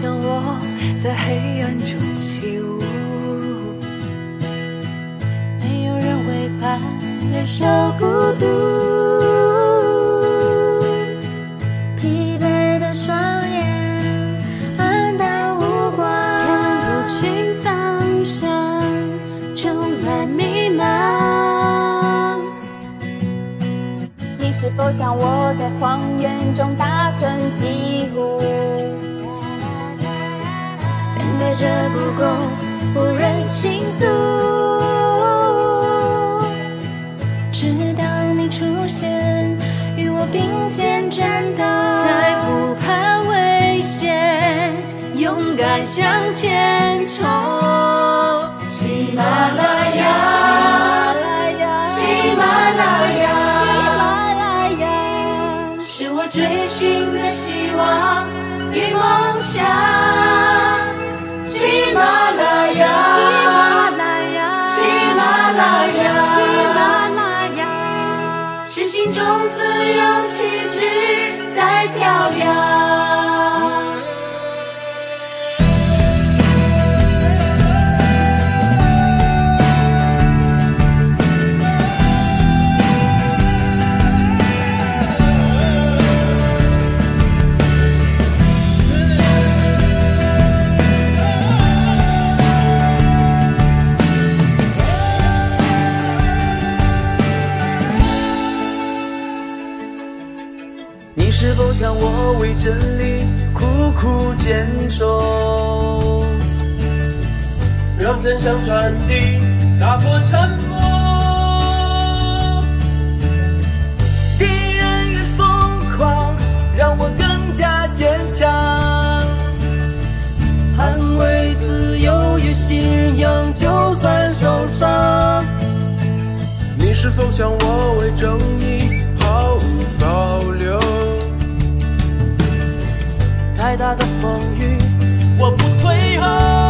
像我在黑暗中起舞？没有人会怕人受孤独，疲惫的双眼黯淡无光，看不清方向，充满迷茫。你是否像我在谎言中大声疾呼？对着不公，无人倾诉。直到你出现，与我并肩战斗，才不怕危险，勇敢向前冲。喜马拉雅，喜马拉雅，喜马拉雅，是我追寻的希望与梦想。心中自由旗帜在飘扬。我为真理苦苦坚守？让真相传递，打破沉默。敌人越疯狂，让我更加坚强。捍卫自由与信仰，就算受伤。你是否像我为正义毫无保留？再大的风雨，我不退后。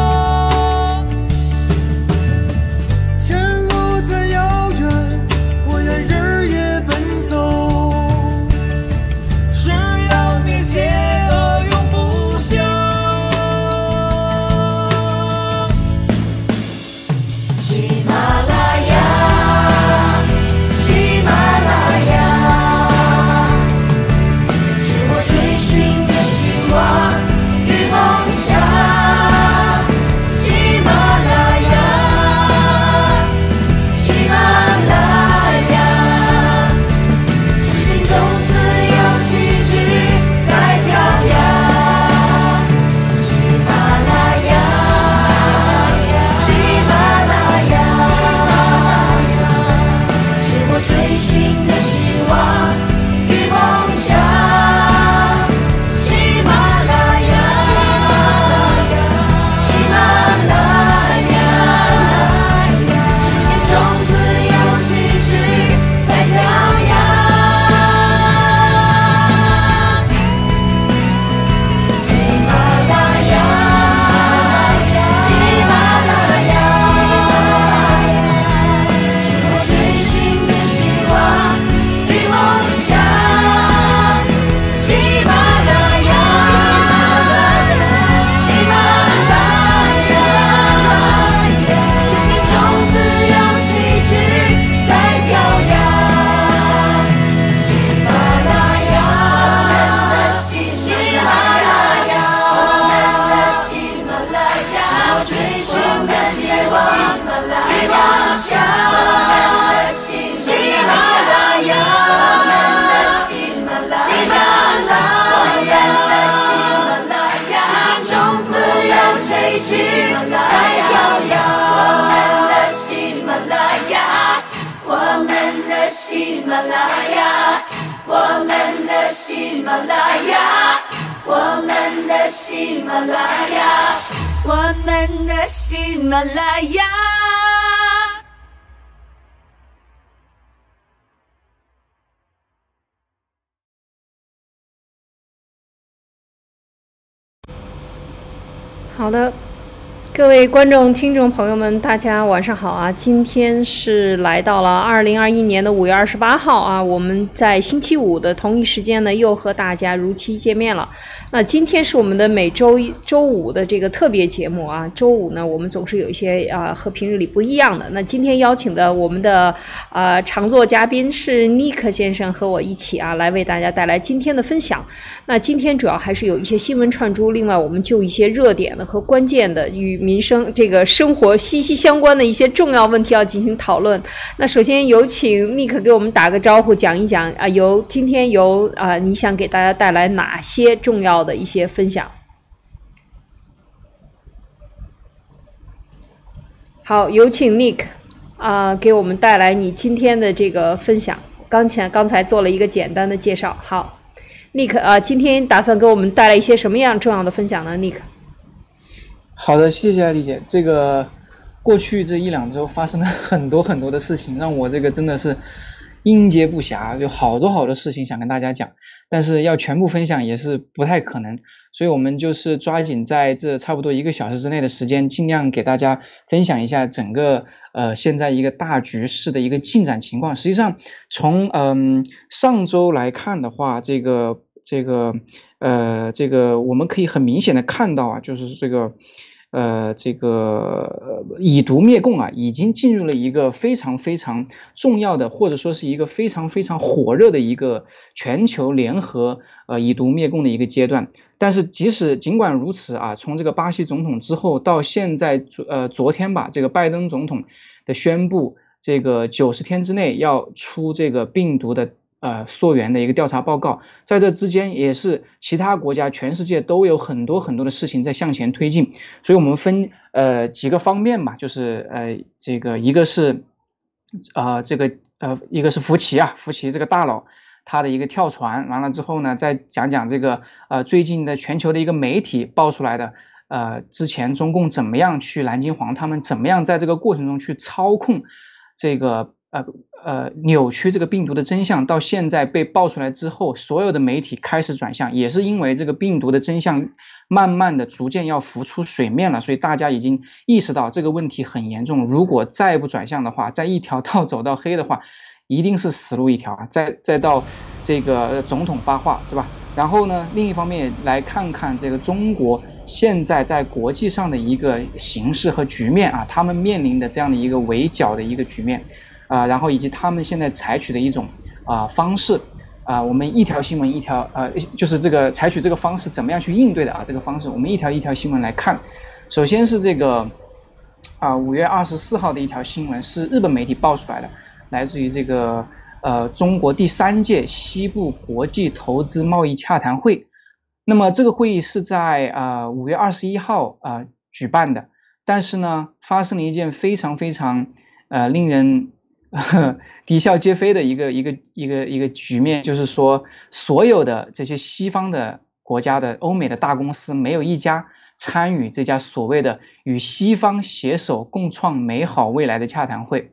拉雅，我们的喜马拉雅，我们的喜马拉雅。好的，各位观众、听众朋友们，大家晚上好啊！今天是来到了二零二一年的五月二十八号啊，我们在星期五的同一时间呢，又和大家如期见面了。那今天是我们的每周一周五的这个特别节目啊，周五呢，我们总是有一些啊和平日里不一样的。那今天邀请的我们的呃常座嘉宾是尼克先生和我一起啊，来为大家带来今天的分享。那今天主要还是有一些新闻串珠，另外我们就一些热点的和关键的与民生这个生活息息相关的一些重要问题要进行讨论。那首先有请尼克给我们打个招呼，讲一讲啊，由今天由啊你想给大家带来哪些重要的一些分享？好，有请 Nick 啊、给我们带来你今天的这个分享。刚才刚才做了一个简单的介绍，好。Nick 啊、今天打算给我们带来一些什么样重要的分享呢？Nick，好的，谢谢艾丽姐。这个过去这一两周发生了很多很多的事情，让我这个真的是应接不暇，有好多好多事情想跟大家讲，但是要全部分享也是不太可能，所以我们就是抓紧在这差不多一个小时之内的时间，尽量给大家分享一下整个呃现在一个大局势的一个进展情况。实际上从嗯、上周来看的话，这个这个呃这个我们可以很明显的看到啊，就是这个。呃，这个呃以毒灭共啊，已经进入了一个非常非常重要的，或者说是一个非常非常火热的一个全球联合呃以毒灭共的一个阶段。但是即使尽管如此啊，从这个巴西总统之后到现在昨呃昨天吧，这个拜登总统的宣布，这个九十天之内要出这个病毒的。呃，溯源的一个调查报告，在这之间也是其他国家、全世界都有很多很多的事情在向前推进，所以我们分呃几个方面吧，就是呃这个一个是啊、这个呃一个是福奇啊，福奇这个大佬他的一个跳船，完了之后呢，再讲讲这个呃最近的全球的一个媒体爆出来的。呃，之前中共怎么样去南京黄，他们怎么样在这个过程中去操控这个呃呃扭曲这个病毒的真相，到现在被爆出来之后，所有的媒体开始转向，也是因为这个病毒的真相慢慢的逐渐要浮出水面了，所以大家已经意识到这个问题很严重，如果再不转向的话，再一条道走到黑的话，一定是死路一条啊！再再到这个总统发话，对吧？然后呢，另一方面来看看这个中国现在在国际上的一个形势和局面啊，他们面临的这样的一个围剿的一个局面，啊、然后以及他们现在采取的一种啊、方式，啊、我们一条新闻一条呃，就是这个采取这个方式怎么样去应对的啊？这个方式我们一条一条新闻来看，首先是这个啊，五、月二十四号的一条新闻是日本媒体爆出来的，来自于这个呃中国第三届西部国际投资贸易洽谈会。那么这个会议是在啊五、月二十一号啊、举办的，但是呢，发生了一件非常非常呃令人 啼笑皆非的一个一个一个一个局面，就是说所有的这些西方的国家的欧美的大公司没有一家参与这家所谓的与西方携手共创美好未来的洽谈会。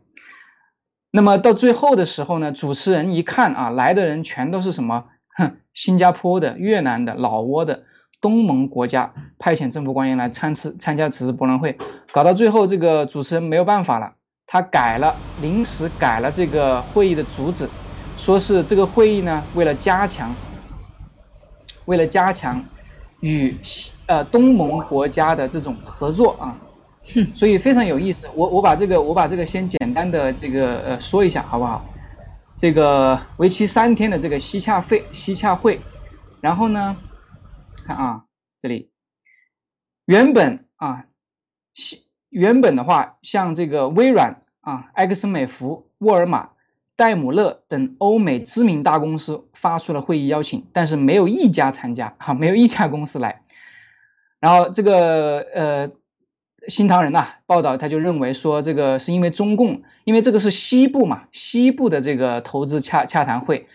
那么到最后的时候呢，主持人一看啊，来的人全都是什么？哼，新加坡的、越南的、老挝的、东盟国家派遣政府官员来参次参加此次博览会，搞到最后，这个主持人没有办法了，他改了，临时改了这个会议的主旨，说是这个会议呢，为了加强，为了加强与西呃东盟国家的这种合作啊，所以非常有意思。我我把这个我把这个先简单的这个呃说一下好不好？这个为期三天的这个西洽会西洽会，然后呢，看啊这里，原本啊西原本的话，像这个微软啊、埃克森美孚、沃尔玛、戴姆勒等欧美知名大公司发出了会议邀请，但是没有一家参加，哈、没有一家公司来。然后这个呃，新唐人呐、报道他就认为说，这个是因为中共，因为这个是西部嘛，西部的这个投资洽洽谈会，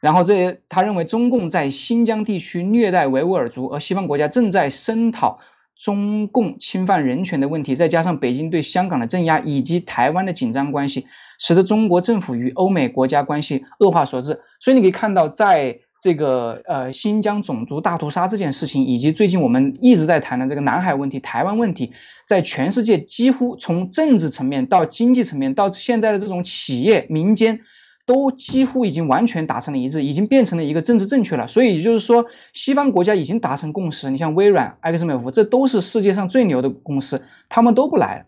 然后这他认为中共在新疆地区虐待维吾尔族，而西方国家正在声讨中共侵犯人权的问题，再加上北京对香港的镇压以及台湾的紧张关系，使得中国政府与欧美国家关系恶化所致。所以你可以看到，在这个呃新疆种族大屠杀这件事情，以及最近我们一直在谈的这个南海问题、台湾问题，在全世界几乎从政治层面到经济层面到现在的这种企业民间。都几乎已经完全达成了一致，已经变成了一个政治正确了。所以也就是说，西方国家已经达成共识。你像微软、XMF，这都是世界上最牛的公司，他们都不来。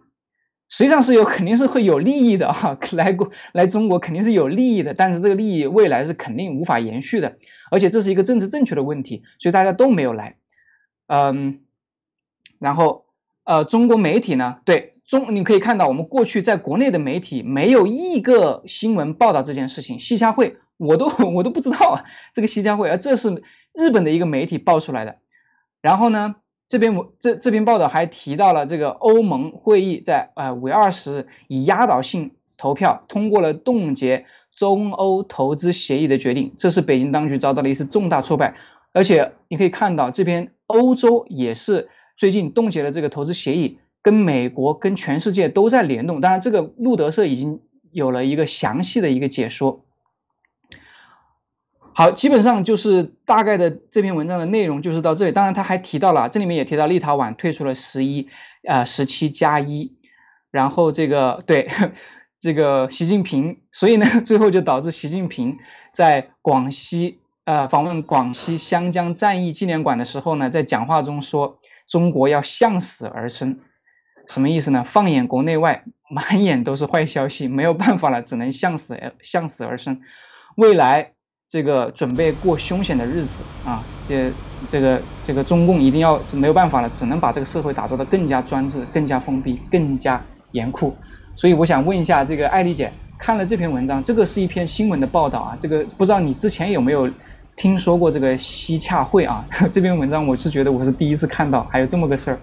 实际上是有肯定是会有利益的哈，来过来中国肯定是有利益的，但是这个利益未来是肯定无法延续的，而且这是一个政治正确的问题，所以大家都没有来。嗯，然后呃，中国媒体呢，对。中你可以看到，我们过去在国内的媒体没有一个新闻报道这件事情。西夏会我都我都不知道啊，这个西夏会，而这是日本的一个媒体爆出来的。然后呢，这边我这这篇报道还提到了这个欧盟会议在呃五月二十以压倒性投票通过了冻结中欧投资协议的决定，这是北京当局遭到了一次重大挫败。而且你可以看到，这边欧洲也是最近冻结了这个投资协议。跟美国、跟全世界都在联动，当然，这个路德社已经有了一个详细的一个解说。好，基本上就是大概的这篇文章的内容就是到这里。当然，他还提到了，这里面也提到立陶宛退出了十一啊十七加一，然后这个对这个习近平，所以呢，最后就导致习近平在广西呃访问广西湘江战役纪念馆的时候呢，在讲话中说，中国要向死而生。什么意思呢？放眼国内外，满眼都是坏消息，没有办法了，只能向死向死而生。未来这个准备过凶险的日子啊，这这个这个中共一定要没有办法了，只能把这个社会打造的更加专制、更加封闭、更加严酷。所以我想问一下这个艾丽姐，看了这篇文章，这个是一篇新闻的报道啊，这个不知道你之前有没有听说过这个西洽会啊？这篇文章我是觉得我是第一次看到，还有这么个事儿。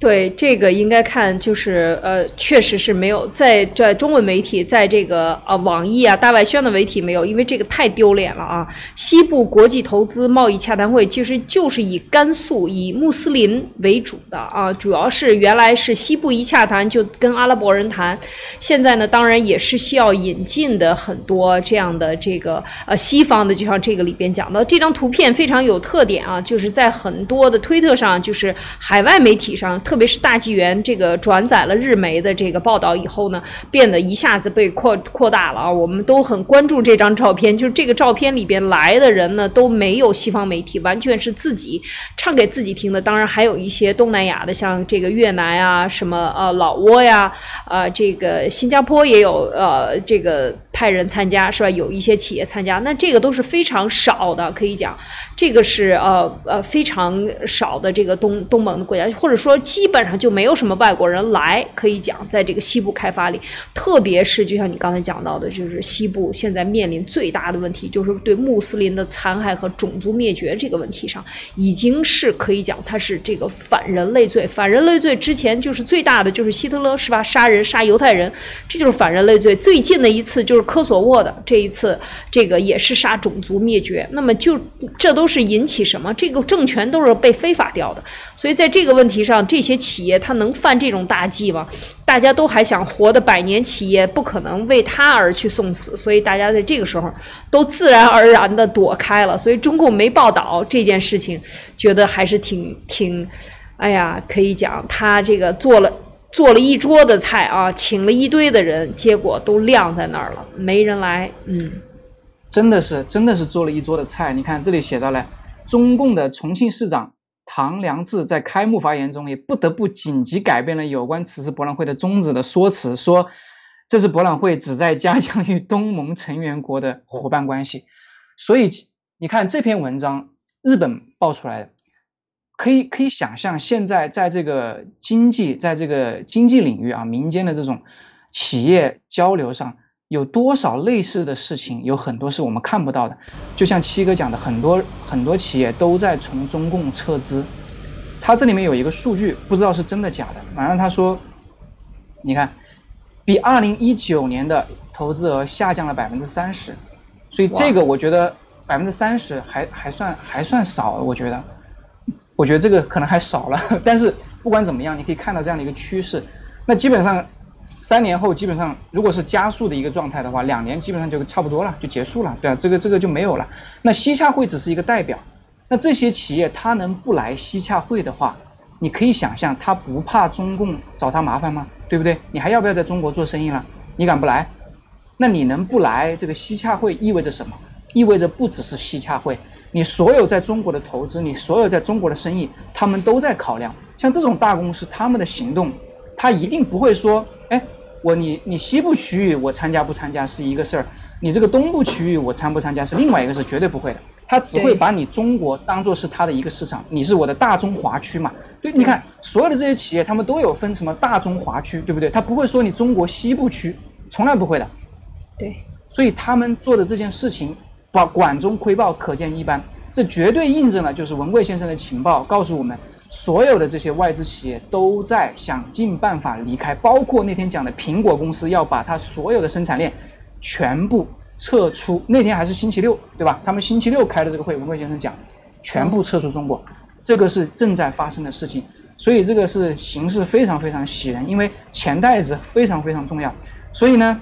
对这个应该看，就是呃，确实是没有在在中文媒体，在这个呃网易啊、大外宣的媒体没有，因为这个太丢脸了啊！西部国际投资贸易洽谈会其实就是以甘肃、以穆斯林为主的啊，主要是原来是西部一洽谈就跟阿拉伯人谈，现在呢，当然也是需要引进的很多这样的这个呃西方的，就像这个里边讲的这张图片非常有特点啊，就是在很多的推特上，就是海外媒体上。特别是大纪元这个转载了日媒的这个报道以后呢，变得一下子被扩扩大了啊！我们都很关注这张照片，就是这个照片里边来的人呢都没有西方媒体，完全是自己唱给自己听的。当然还有一些东南亚的，像这个越南啊，什么呃老挝呀，呃这个新加坡也有呃这个派人参加是吧？有一些企业参加，那这个都是非常少的，可以讲这个是呃呃非常少的这个东东盟的国家，或者说。基本上就没有什么外国人来，可以讲，在这个西部开发里，特别是就像你刚才讲到的，就是西部现在面临最大的问题，就是对穆斯林的残害和种族灭绝这个问题上，已经是可以讲它是这个反人类罪。反人类罪之前就是最大的就是希特勒是吧？杀人杀犹太人，这就是反人类罪。最近的一次就是科索沃的这一次，这个也是杀种族灭绝。那么就这都是引起什么？这个政权都是被非法掉的。所以在这个问题上，这这些企业他能犯这种大忌吗？大家都还想活的百年企业，不可能为他而去送死，所以大家在这个时候都自然而然的躲开了。所以中共没报道这件事情，觉得还是挺挺，哎呀，可以讲他这个做了做了一桌的菜啊，请了一堆的人，结果都晾在那儿了，没人来。嗯，真的是真的是做了一桌的菜。你看这里写到了中共的重庆市长。唐良智在开幕发言中也不得不紧急改变了有关此次博览会的宗旨的说辞，说这次博览会旨在加强与东盟成员国的伙伴关系。所以你看这篇文章，日本爆出来的，可以可以想象，现在在这个经济，在这个经济领域啊，民间的这种企业交流上。有多少类似的事情？有很多是我们看不到的。就像七哥讲的，很多很多企业都在从中共撤资。他这里面有一个数据，不知道是真的假的。反正他说，你看，比二零一九年的投资额下降了百分之三十。所以这个我觉得百分之三十还还算还算少，我觉得，我觉得这个可能还少了。但是不管怎么样，你可以看到这样的一个趋势。那基本上。三年后基本上如果是加速的一个状态的话，两年基本上就差不多了，就结束了，对啊，这个这个就没有了。那西洽会只是一个代表，那这些企业他能不来西洽会的话，你可以想象他不怕中共找他麻烦吗？对不对？你还要不要在中国做生意了？你敢不来？那你能不来？这个西洽会意味着什么？意味着不只是西洽会，你所有在中国的投资，你所有在中国的生意，他们都在考量。像这种大公司，他们的行动，他一定不会说，哎，我你你西部区域我参加不参加是一个事儿，你这个东部区域我参不参加是另外一个事，绝对不会的。他只会把你中国当做是他的一个市场，你是我的大中华区嘛？对，你看所有的这些企业，他们都有分什么大中华区，对不对？他不会说你中国西部区，从来不会的。对，所以他们做的这件事情，把管中窥豹，可见一斑。这绝对印证了，就是文贵先生的情报告诉我们，所有的这些外资企业都在想尽办法离开，包括那天讲的苹果公司要把它所有的生产链全部撤出。那天还是星期六，对吧？他们星期六开的这个会，文贵先生讲，全部撤出中国，这个是正在发生的事情。所以这个是形势非常非常喜人，因为钱袋子非常非常重要。所以呢，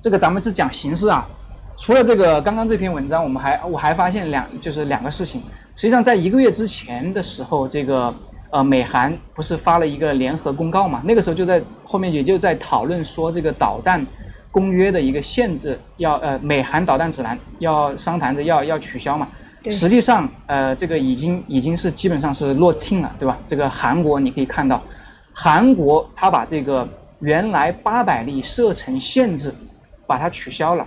这个咱们是讲形势啊。除了这个刚刚这篇文章，我们还我还发现两就是两个事情。实际上在一个月之前的时候，这个呃美韩不是发了一个联合公告嘛？那个时候就在后面也就在讨论说这个导弹公约的一个限制要呃美韩导弹指南要商谈着要要取消嘛。对实际上呃这个已经已经是基本上是落听了，对吧？这个韩国你可以看到，韩国他把这个原来八百例射程限制把它取消了。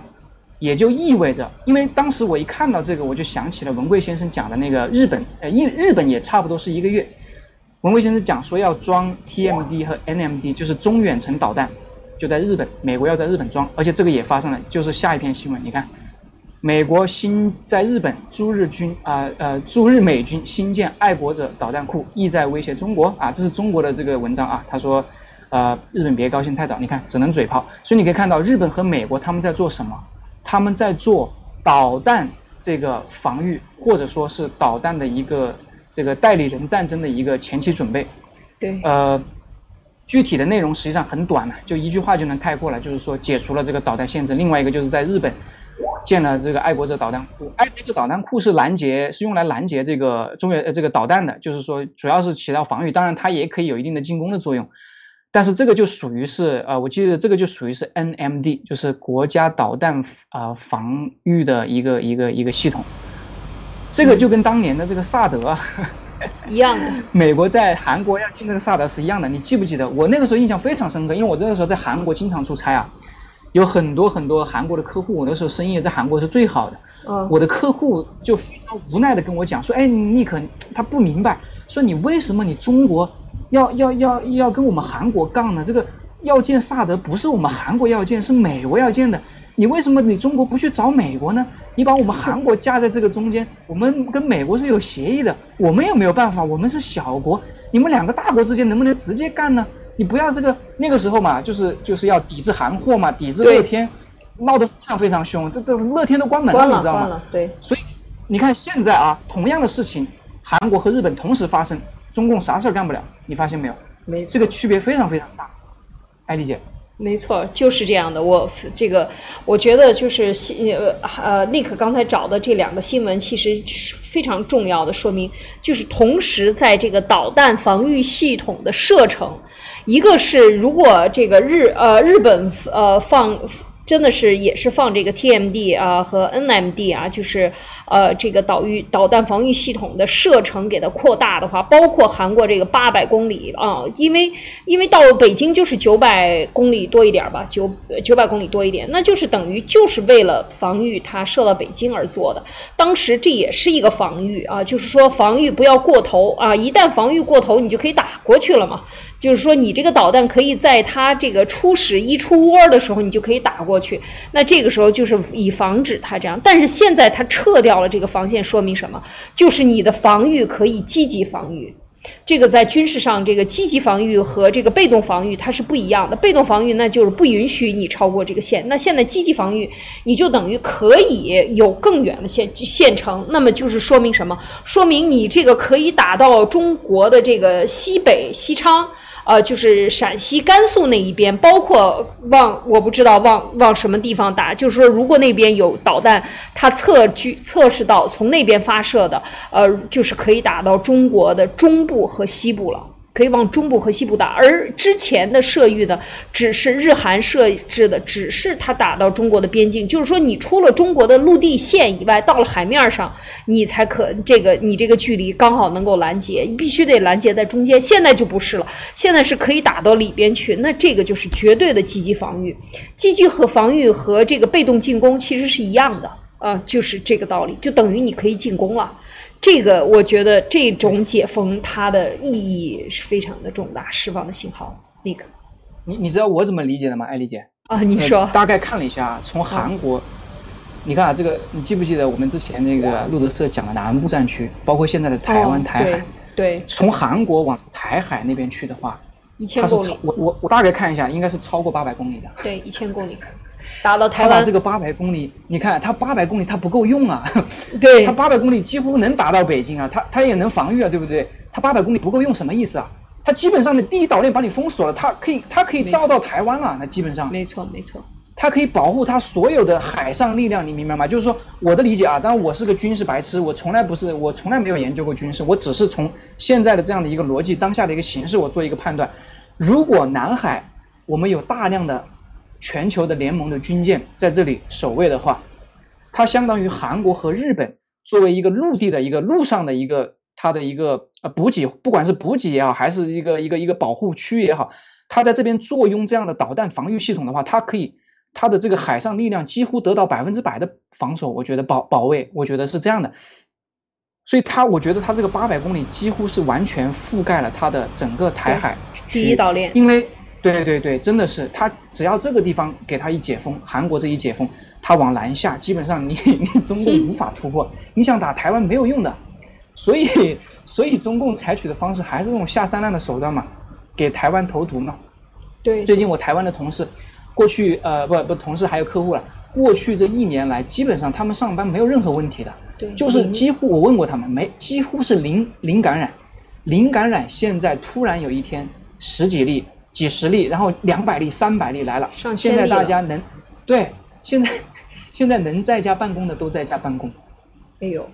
也就意味着，因为当时我一看到这个，我就想起了文贵先生讲的那个日本，呃，日日本也差不多是一个月。文贵先生讲说要装 TMD 和 NMD，就是中远程导弹，就在日本，美国要在日本装，而且这个也发生了，就是下一篇新闻，你看，美国新在日本驻日军啊呃驻日美军新建爱国者导弹库，意在威胁中国啊，这是中国的这个文章啊，他说，呃，日本别高兴太早，你看只能嘴炮，所以你可以看到日本和美国他们在做什么。他们在做导弹这个防御，或者说是导弹的一个这个代理人战争的一个前期准备。对，呃，具体的内容实际上很短了，就一句话就能概括了，就是说解除了这个导弹限制。另外一个就是在日本建了这个爱国者导弹库，爱国者导弹库是拦截，是用来拦截这个中原呃这个导弹的，就是说主要是起到防御，当然它也可以有一定的进攻的作用。但是这个就属于是呃，我记得这个就属于是 NMD，就是国家导弹啊、呃、防御的一个一个一个系统。这个就跟当年的这个萨德啊，一样的。美国在韩国要进这个萨德是一样的。你记不记得？我那个时候印象非常深刻，因为我那个时候在韩国经常出差啊，有很多很多韩国的客户，我那时候生意在韩国是最好的。嗯，我的客户就非常无奈的跟我讲说：“哎，尼克，他不明白，说你为什么你中国要要要要跟我们韩国杠呢？这个要建萨德不是我们韩国要建，是美国要建的。你为什么你中国不去找美国呢？你把我们韩国夹在这个中间，我们跟美国是有协议的，我们也没有办法，我们是小国，你们两个大国之间能不能直接干呢？你不要这个那个时候嘛，就是就是要抵制韩货嘛，抵制乐天，闹得非常非常凶，这这乐天都关门了你知道吗？对，所以你看现在啊，同样的事情，韩国和日本同时发生，中共啥事儿干不了，你发现没有？没这个区别非常非常大。艾丽姐，没错，就是这样的。我这个，我觉得就是新呃呃，Nick 刚才找的这两个新闻，其实是非常重要的，说明就是同时在这个导弹防御系统的射程，一个是如果这个日呃日本呃放。真的是也是放这个 TMD 啊和 NMD 啊，就是呃这个导御导弹防御系统的射程给它扩大的话，包括韩国这个八百公里啊，因为因为到北京就是九百公里多一点吧，九九百公里多一点，那就是等于就是为了防御它射到北京而做的。当时这也是一个防御啊，就是说防御不要过头啊，一旦防御过头，你就可以打过去了嘛。就是说，你这个导弹可以在它这个初始一出窝的时候，你就可以打过去。那这个时候就是以防止它这样。但是现在它撤掉了这个防线，说明什么？就是你的防御可以积极防御。这个在军事上，这个积极防御和这个被动防御它是不一样的。被动防御那就是不允许你超过这个线。那现在积极防御，你就等于可以有更远的线线程。那么就是说明什么？说明你这个可以打到中国的这个西北西昌。呃，就是陕西、甘肃那一边，包括往我不知道往往什么地方打，就是说如果那边有导弹，它测距测试到从那边发射的，呃，就是可以打到中国的中部和西部了。可以往中部和西部打，而之前的射域的只是日韩设置的，只是它打到中国的边境，就是说你出了中国的陆地线以外，到了海面上，你才可这个你这个距离刚好能够拦截，你必须得拦截在中间。现在就不是了，现在是可以打到里边去，那这个就是绝对的积极防御，积极和防御和这个被动进攻其实是一样的啊，就是这个道理，就等于你可以进攻了。这个我觉得这种解封它的意义是非常的重大，释放的信号。那个你你知道我怎么理解的吗，艾丽姐？啊，你呃说大概看了一下啊，从韩国，你看啊，这个你记不记得我们之前那个路德社讲的南部战区，包括现在的台湾、哦台海，对，从韩国往台海那边去的话，一千公里，我我我大概看一下，应该是超过八百公里的。对，一千公里，打到台湾这，个八百公里，你看它八百公里它不够用啊，对它，八百公里几乎能达到北京啊，它它也能防御啊，对不对？它八百公里不够用什么意思啊？它基本上的第一岛链把你封锁了，它可以它可以照到台湾了，那基本上没错，没错，它可以保护它所有的海上力量，你明白吗？就是说我的理解啊，当然我是个军事白痴，我从来不是，我从来没有研究过军事，我只是从现在的这样的一个逻辑、当下的一个形势，我做一个判断。如果南海我们有大量的全球的联盟的军舰在这里守卫的话，它相当于韩国和日本作为一个陆地的一个陆上的一个它的一个呃补给，不管是补给也好，还是一个一个一个保护区也好，它在这边坐拥这样的导弹防御系统的话，它可以它的这个海上力量几乎得到百分之百的防守，我觉得保保卫，我觉得是这样的。所以它，我觉得它这个八百公里几乎是完全覆盖了它的整个台海区第一岛链因为对对对，真的是他只要这个地方给他一解封，韩国这一解封，他往南下，基本上你 你中共无法突破，你想打台湾没有用的，所以所以中共采取的方式还是这种下三滥的手段嘛，给台湾投毒嘛。对，最近我台湾的同事，过去呃不不同事还有客户了，过去这一年来，基本上他们上班没有任何问题的，对就是几乎我问过他们，没几乎是零零感染，零感染。现在突然有一天十几例、几十例，然后两百例、三百例来了，现在上千例了大家能对现在现在能在家办公的都在家办公，哎呦，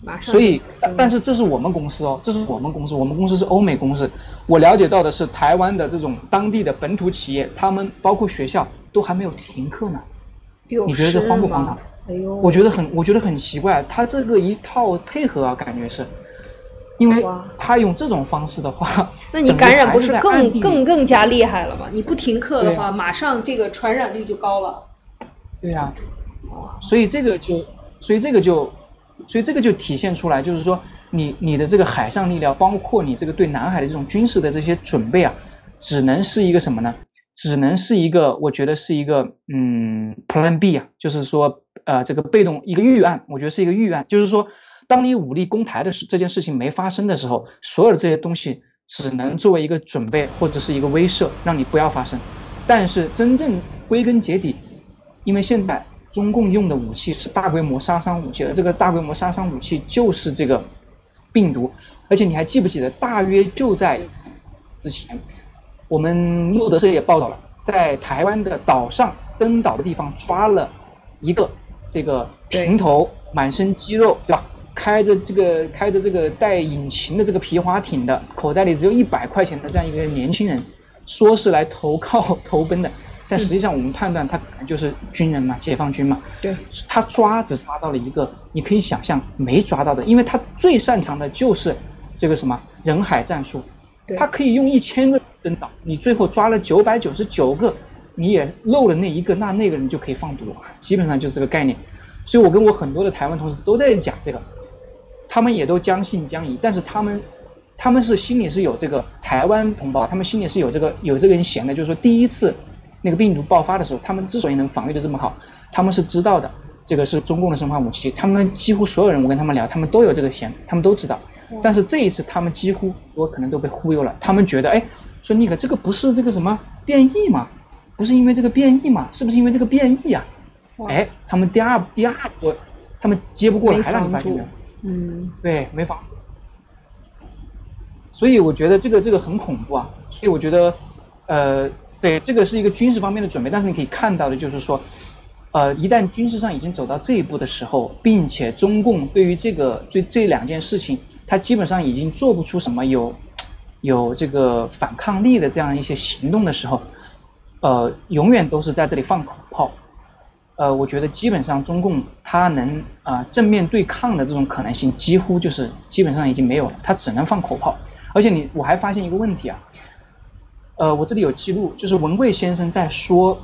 马上，所以，但嗯但是这是我们公司哦，这是我们公司，我们公司是欧美公司。我了解到的是，台湾的这种当地的本土企业，他们包括学校都还没有停课呢。有你觉得这事荒不荒吗唐？哎呦，我觉得很，我觉得很奇怪，他这个一套配合啊，感觉是，因为他用这种方式的话，那你感染不是更更更加厉害了吗？你不停课的对话，马上这个传染率就高了。对呀、所以这个就，所以这个就，所以这个就体现出来，就是说你你的这个海上力量，包括你这个对南海的这种军事的这些准备啊，只能是一个什么呢？只能是一个，我觉得是一个嗯，Plan B 啊，就是说呃这个被动一个预案，我觉得是一个预案，就是说当你武力攻台的事这件事情没发生的时候，所有的这些东西只能作为一个准备或者是一个威慑，让你不要发生。但是真正归根结底，因为现在中共用的武器是大规模杀伤武器而，这个大规模杀伤武器就是这个病毒，而且你还记不记得，大约就在之前，我们路德社也报道了，在台湾的岛上登岛的地方抓了一个这个平头、满身肌肉，对吧？开着这个开着这个带引擎的这个皮划艇的，口袋里只有一百块钱的这样一个年轻人，说是来投靠 投奔的，但实际上我们判断他可能就是军人嘛，解放军嘛。对，他抓只抓到了一个，你可以想象没抓到的，因为他最擅长的就是这个什么人海战术，他可以用一千个登岛，你最后抓了九百九十九个，你也漏了那一个，那那个人就可以放毒，基本上就是这个概念。所以我跟我很多的台湾同事都在讲这个，他们也都将信将疑，但是他们他们是心里是有这个台湾同胞，他们心里是有这个有这个人闲的，就是说第一次那个病毒爆发的时候，他们之所以能防御的这么好，他们是知道的，这个是中共的生化武器，他们几乎所有人我跟他们聊，他们都有这个闲，他们都知道，但是这一次他们几乎我可能都被忽悠了，他们觉得哎，说那个这个不是这个什么变异吗？不是因为这个变异吗？是不是因为这个变异呀、哎，他们第二第二波他们接不过来你发现没有？嗯，对，没防住。所以我觉得这个这个很恐怖啊。所以我觉得，呃，对，这个是一个军事方面的准备，但是你可以看到的就是说，呃，一旦军事上已经走到这一步的时候，并且中共对于这个这这两件事情，他基本上已经做不出什么有有这个反抗力的这样一些行动的时候，呃，永远都是在这里放口炮。呃，我觉得基本上中共它能啊、正面对抗的这种可能性几乎就是基本上已经没有了，它只能放口炮。而且你我还发现一个问题啊，呃，我这里有记录，就是文贵先生在说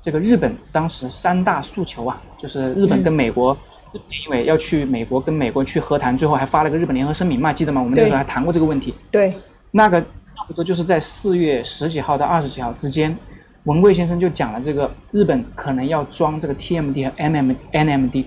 这个日本当时三大诉求啊，就是日本跟美国，日本因为要去美国跟美国去和谈，最后还发了个日本联合声明嘛，记得吗？我们那时候还谈过这个问题。对，那个差不多就是在四月十几号到二十几号之间，文贵先生就讲了这个日本可能要装这个 TMD 和 MM NMD，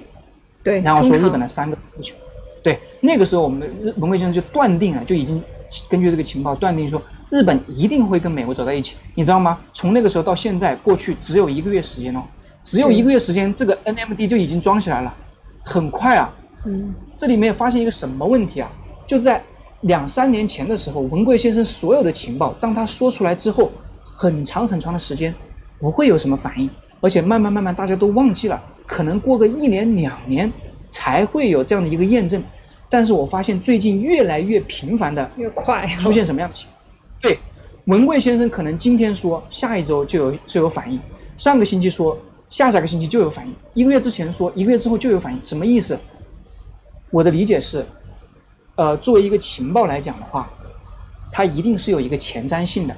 对，然后说日本的三个诉求。对，那个时候我们的日文贵先生就断定了，就已经根据这个情报断定说，日本一定会跟美国走在一起，你知道吗？从那个时候到现在，过去只有一个月时间哦，只有一个月时间，这个 NMD 就已经装起来了，很快啊。嗯，这里面发现一个什么问题啊？就在两三年前的时候，文贵先生所有的情报，当他说出来之后，很长很长的时间不会有什么反应，而且慢慢慢慢大家都忘记了，可能过个一年两年才会有这样的一个验证。但是我发现最近越来越频繁的越快出现什么样的情况？对，文贵先生可能今天说，下一周就有就有反应；上个星期说，下下个星期就有反应；一个月之前说，一个月之后就有反应。什么意思？我的理解是，呃，作为一个情报来讲的话，它一定是有一个前瞻性的，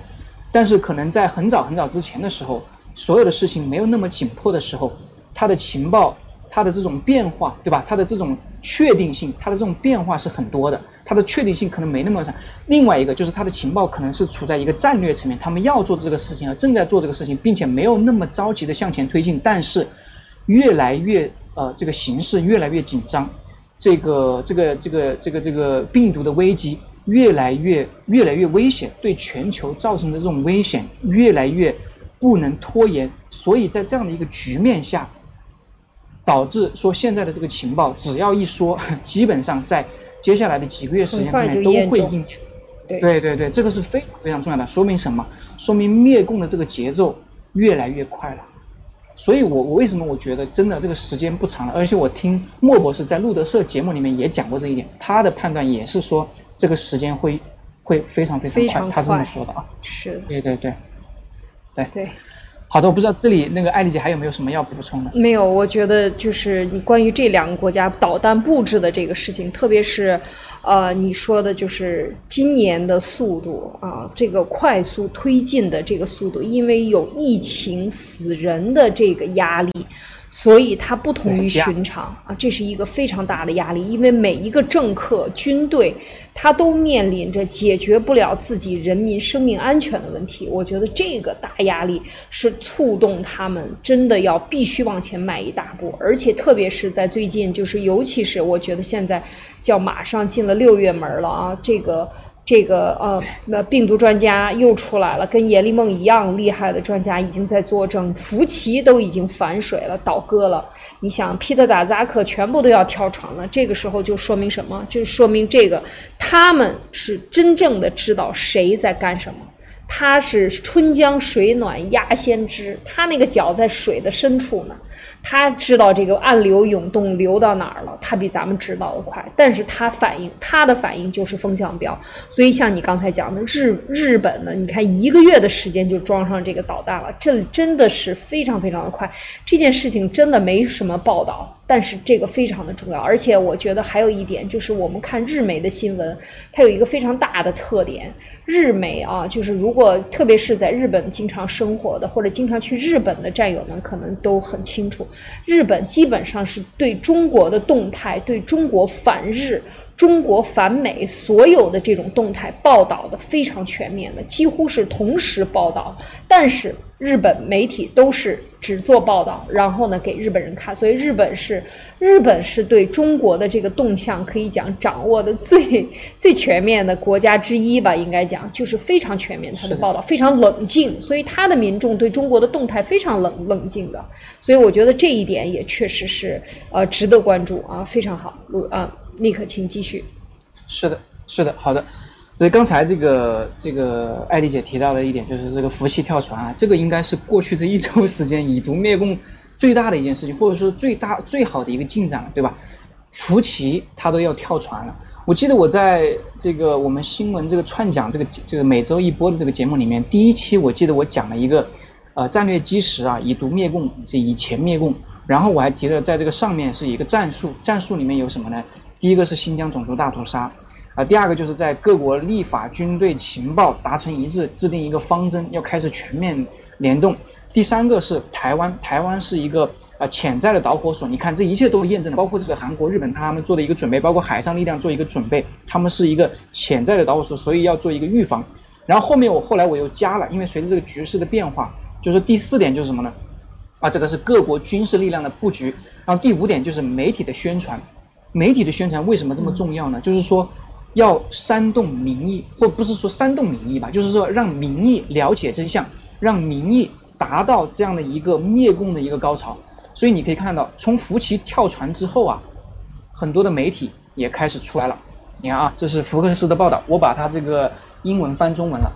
但是可能在很早很早之前的时候，所有的事情没有那么紧迫的时候，它的情报，它的这种变化，对吧？它的这种确定性，它的这种变化是很多的，它的确定性可能没那么强。另外一个就是它的情报可能是处在一个战略层面，他们要做这个事情，正在做这个事情，并且没有那么着急的向前推进，但是越来越呃这个形势越来越紧张，这个这个这个这个这个病毒的危机越来越越来越危险，对全球造成的这种危险越来越不能拖延，所以在这样的一个局面下，导致说现在的这个情报只要一说，基本上在接下来的几个月时间之内都会应验。对对对对，这个是非常非常重要的，说明什么？说明灭共的这个节奏越来越快了。所以我我为什么我觉得真的这个时间不长了？而且我听莫博士在路德社节目里面也讲过这一点，他的判断也是说这个时间会会非常非常快，他是这么说的啊。是的，对对对，对。对。好的，我不知道这里那个艾丽姐还有没有什么要补充的？没有，我觉得就是你关于这两个国家导弹布置的这个事情，特别是，呃，你说的就是今年的速度啊，这个快速推进的这个速度，因为有疫情死人的这个压力。所以它不同于寻常啊，这是一个非常大的压力，因为每一个政客、军队，他都面临着解决不了自己人民生命安全的问题。我觉得这个大压力是触动他们真的要必须往前迈一大步，而且特别是在最近，就是尤其是我觉得现在叫马上进了六月门了啊，这个。这个呃，那病毒专家又出来了，跟阎立梦一样厉害的专家已经在作证，福奇都已经反水了，倒戈了。你想，皮特打扎克全部都要跳船了，这个时候就说明什么？就说明这个他们是真正的知道谁在干什么。他是春江水暖鸭先知，他那个脚在水的深处呢，他知道这个暗流涌动流到哪儿了，他比咱们知道的快，但是他反应，他的反应就是风向标，所以像你刚才讲的日日本呢，你看一个月的时间就装上这个导弹了，这真的是非常非常的快，这件事情真的没什么报道，但是这个非常的重要，而且我觉得还有一点就是我们看日媒的新闻，它有一个非常大的特点。日媒啊，就是如果特别是在日本经常生活的或者经常去日本的战友们，可能都很清楚，日本基本上是对中国的动态、对中国反日、中国反美所有的这种动态报道的非常全面的，几乎是同时报道。但是日本媒体都是只做报道，然后呢给日本人看，所以日本是日本是对中国的这个动向可以讲掌握的最最全面的国家之一吧，应该讲就是非常全面，它的的报道非常冷静，所以他的民众对中国的动态非常冷冷静的，所以我觉得这一点也确实是呃值得关注啊，非常好，陆啊，立刻请继续。是的，是的，好的。所以刚才这个这个艾丽姐提到的一点就是这个服气跳船啊，这个应该是过去这一周时间以毒灭共最大的一件事情，或者说最大最好的一个进展了，对吧？福奇他都要跳船了。我记得我在这个我们新闻这个串讲这个这个每周一播的这个节目里面，第一期我记得我讲了一个呃战略基石啊，以毒灭共，这以前灭共。然后我还提了在这个上面是一个战术，战术里面有什么呢？第一个是新疆种族大屠杀。啊，第二个就是在各国立法、军队、情报达成一致，制定一个方针，要开始全面联动。第三个是台湾，台湾是一个啊潜在的导火索。你看，这一切都验证了，包括这个韩国、日本他们做的一个准备，包括海上力量做一个准备，他们是一个潜在的导火索，所以要做一个预防。然后后面我后来我又加了，因为随着这个局势的变化，就是第四点就是什么呢？啊，这个是各国军事力量的布局。然后第五点就是媒体的宣传，媒体的宣传为什么这么重要呢？就是说。要煽动民意，或不是说煽动民意吧，就是说让民意了解真相，让民意达到这样的一个灭共的一个高潮。所以你可以看到，从福奇跳船之后啊，很多的媒体也开始出来了。你看啊，这是福克斯的报道，我把它这个英文翻中文了。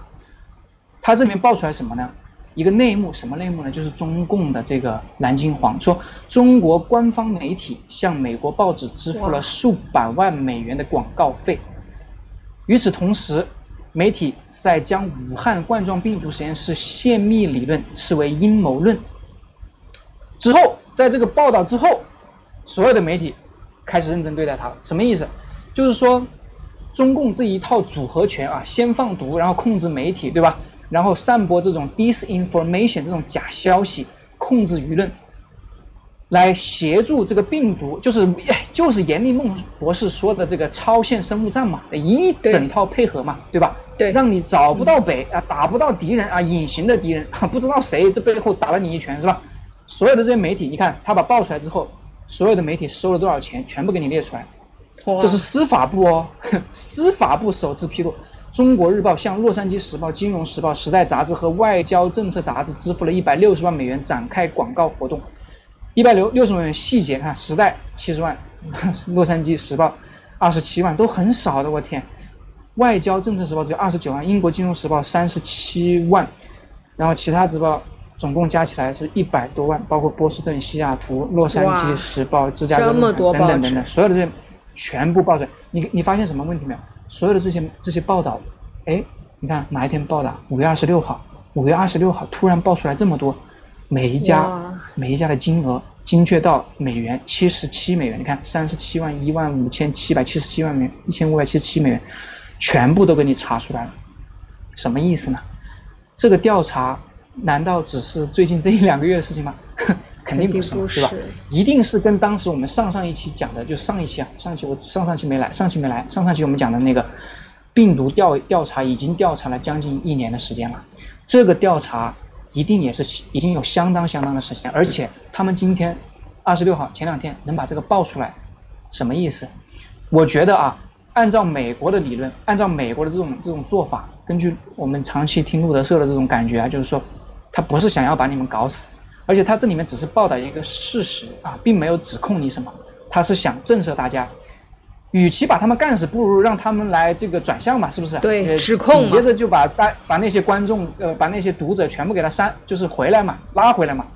它这里面爆出来什么呢？一个内幕，什么内幕呢？就是中共的这个蓝金黄说，中国官方媒体向美国报纸支付了数百万美元的广告费。与此同时，媒体在将武汉冠状病毒实验室泄密理论视为阴谋论。之后，在这个报道之后，所有的媒体开始认真对待它。什么意思？就是说，中共这一套组合拳啊，先放毒，然后控制媒体，对吧？然后散播这种 disinformation 这种假消息，控制舆论。来协助这个病毒，就是就是严立梦博士说的这个超限生物战嘛，一整套配合嘛，对吧？对，让你找不到北啊，打不到敌人啊，隐形的敌人不知道谁这背后打了你一拳是吧？所有的这些媒体，你看他把爆出来之后，所有的媒体收了多少钱，全部给你列出来。这是司法部哦，司法部首次披露，中国日报向洛杉矶时报、金融时报、时代杂志和外交政策杂志支付了一百六十万美元展开广告活动。一百六六十万元细节看，时代七十万，洛杉矶时报二十七万，都很少的，我天！外交政策时报只有二十九万，英国金融时报三十七万，然后其他时报总共加起来是一百多万，包括波士顿、西雅图、洛杉矶时报、芝加哥等等等等，所有的这些全部报出来。你你发现什么问题没有？所有的这些这些报道，哎，你看哪一天报的？五月二十六号，五月二十六号突然爆出来这么多。每一家每一家的金额精确到美元七十七美元，你看三十七万一万五千七百七十七万美元一千五百七十七美元，全部都给你查出来了，什么意思呢？这个调查难道只是最近这一两个月的事情吗？肯定不是，对吧？一定是跟当时我们上上一期讲的，就上一期啊，上一期我上上期没来，上期没来，上上期我们讲的那个病毒调调查已经调查了将近一年的时间了，这个调查。一定也是已经有相当相当的时间，而且他们今天二十六号前两天能把这个爆出来，什么意思？我觉得啊，按照美国的理论，按照美国的这种这种做法，根据我们长期听路德社的这种感觉啊，就是说，他不是想要把你们搞死，而且他这里面只是报道一个事实啊，并没有指控你什么，他是想震慑大家。与其把他们干死，不如让他们来这个转向嘛，是不是？对，指控紧接着就把大把那些观众呃，把那些读者全部给他删，就是回来嘛，拉回来嘛。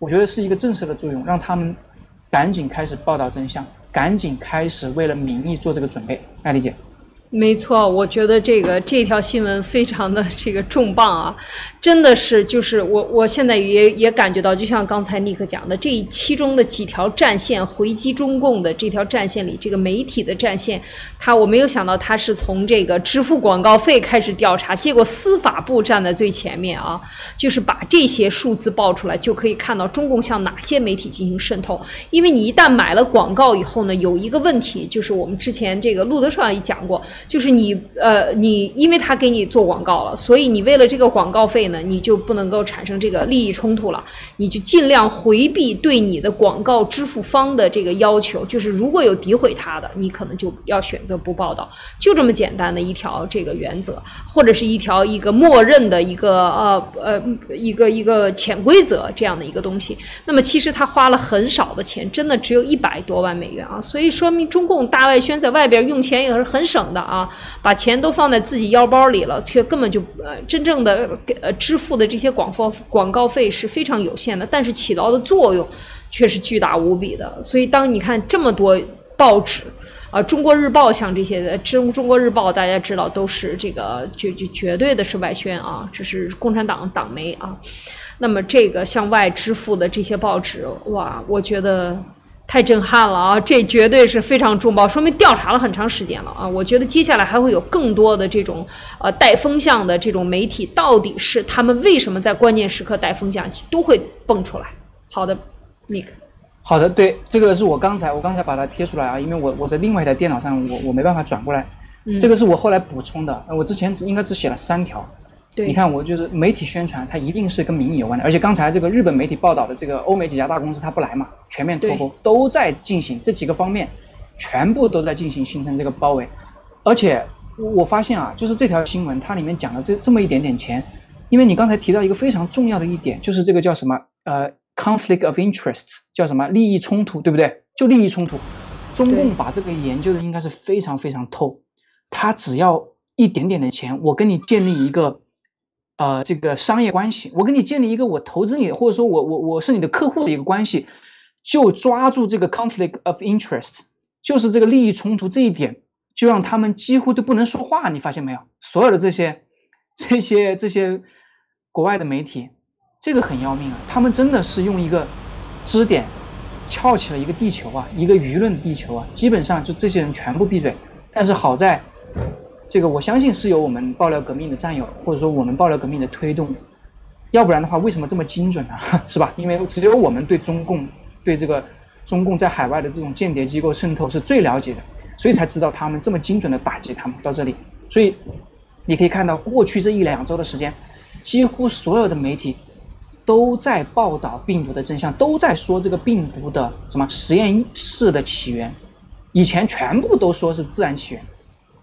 我觉得是一个震慑的作用，让他们赶紧开始报道真相，赶紧开始为了民意做这个准备。爱丽姐。没错，我觉得这个这条新闻非常的这个重磅啊，真的是就是我我现在也也感觉到，就像刚才尼克讲的，这其中的几条战线回击中共的这条战线里，这个媒体的战线，他我没有想到他是从这个支付广告费开始调查，结果司法部站在最前面啊，就是把这些数字爆出来，就可以看到中共向哪些媒体进行渗透。因为你一旦买了广告以后呢，有一个问题就是我们之前这个路德上也讲过。就是你呃，你因为他给你做广告了，所以你为了这个广告费呢，你就不能够产生这个利益冲突了，你就尽量回避对你的广告支付方的这个要求。就是如果有诋毁他的，你可能就要选择不报道，就这么简单的一条这个原则，或者是一条一个默认的一个呃呃一个一个潜规则这样的一个东西。那么其实他花了很少的钱，真的只有一百多万美元啊，所以说明中共大外宣在外边用钱也是很省的。啊，把钱都放在自己腰包里了，却根本就呃真正的给呃支付的这些广告广告费是非常有限的，但是起到的作用却是巨大无比的。所以当你看这么多报纸。啊，中国日报像这些的，中中国日报大家知道都是这个绝绝绝对的是外宣啊，这是共产党党媒啊。那么这个向外支付的这些报纸，哇，我觉得太震撼了啊！这绝对是非常重磅，说明调查了很长时间了啊！我觉得接下来还会有更多的这种呃带风向的这种媒体，到底是他们为什么在关键时刻带风向，都会蹦出来。好的，Nick。好的，对，这个是我刚才我刚才把它贴出来啊，因为我我在另外一台电脑上，我我没办法转过来，这个是我后来补充的，我之前只应该只写了三条。对，你看我就是媒体宣传，它一定是跟民意有关的，而且刚才这个日本媒体报道的这个欧美几家大公司它不来嘛，全面脱钩，都在进行这几个方面，全部都在进行形成这个包围，而且我发现啊，就是这条新闻它里面讲了这这么一点点钱，因为你刚才提到一个非常重要的一点，就是这个叫什么呃。Conflict of interest 叫什么？利益冲突，对不对？就利益冲突。中共把这个研究的应该是非常非常透。他只要一点点的钱，我跟你建立一个呃这个商业关系，我跟你建立一个我投资你，或者说我我我是你的客户的一个关系，就抓住这个 conflict of interest，就是这个利益冲突这一点，就让他们几乎都不能说话。你发现没有？所有的这些这些这些国外的媒体。这个很要命啊！他们真的是用一个支点撬起了一个地球啊，一个舆论地球啊，基本上就这些人全部闭嘴。但是好在，这个我相信是有我们爆料革命的战友，或者说我们爆料革命的推动，要不然的话，为什么这么精准呢？是吧？因为只有我们对中共、对这个中共在海外的这种间谍机构渗透是最了解的，所以才知道他们这么精准的打击他们到这里。所以你可以看到，过去这一两周的时间，几乎所有的媒体。都在报道病毒的真相，都在说这个病毒的什么实验室的起源，以前全部都说是自然起源，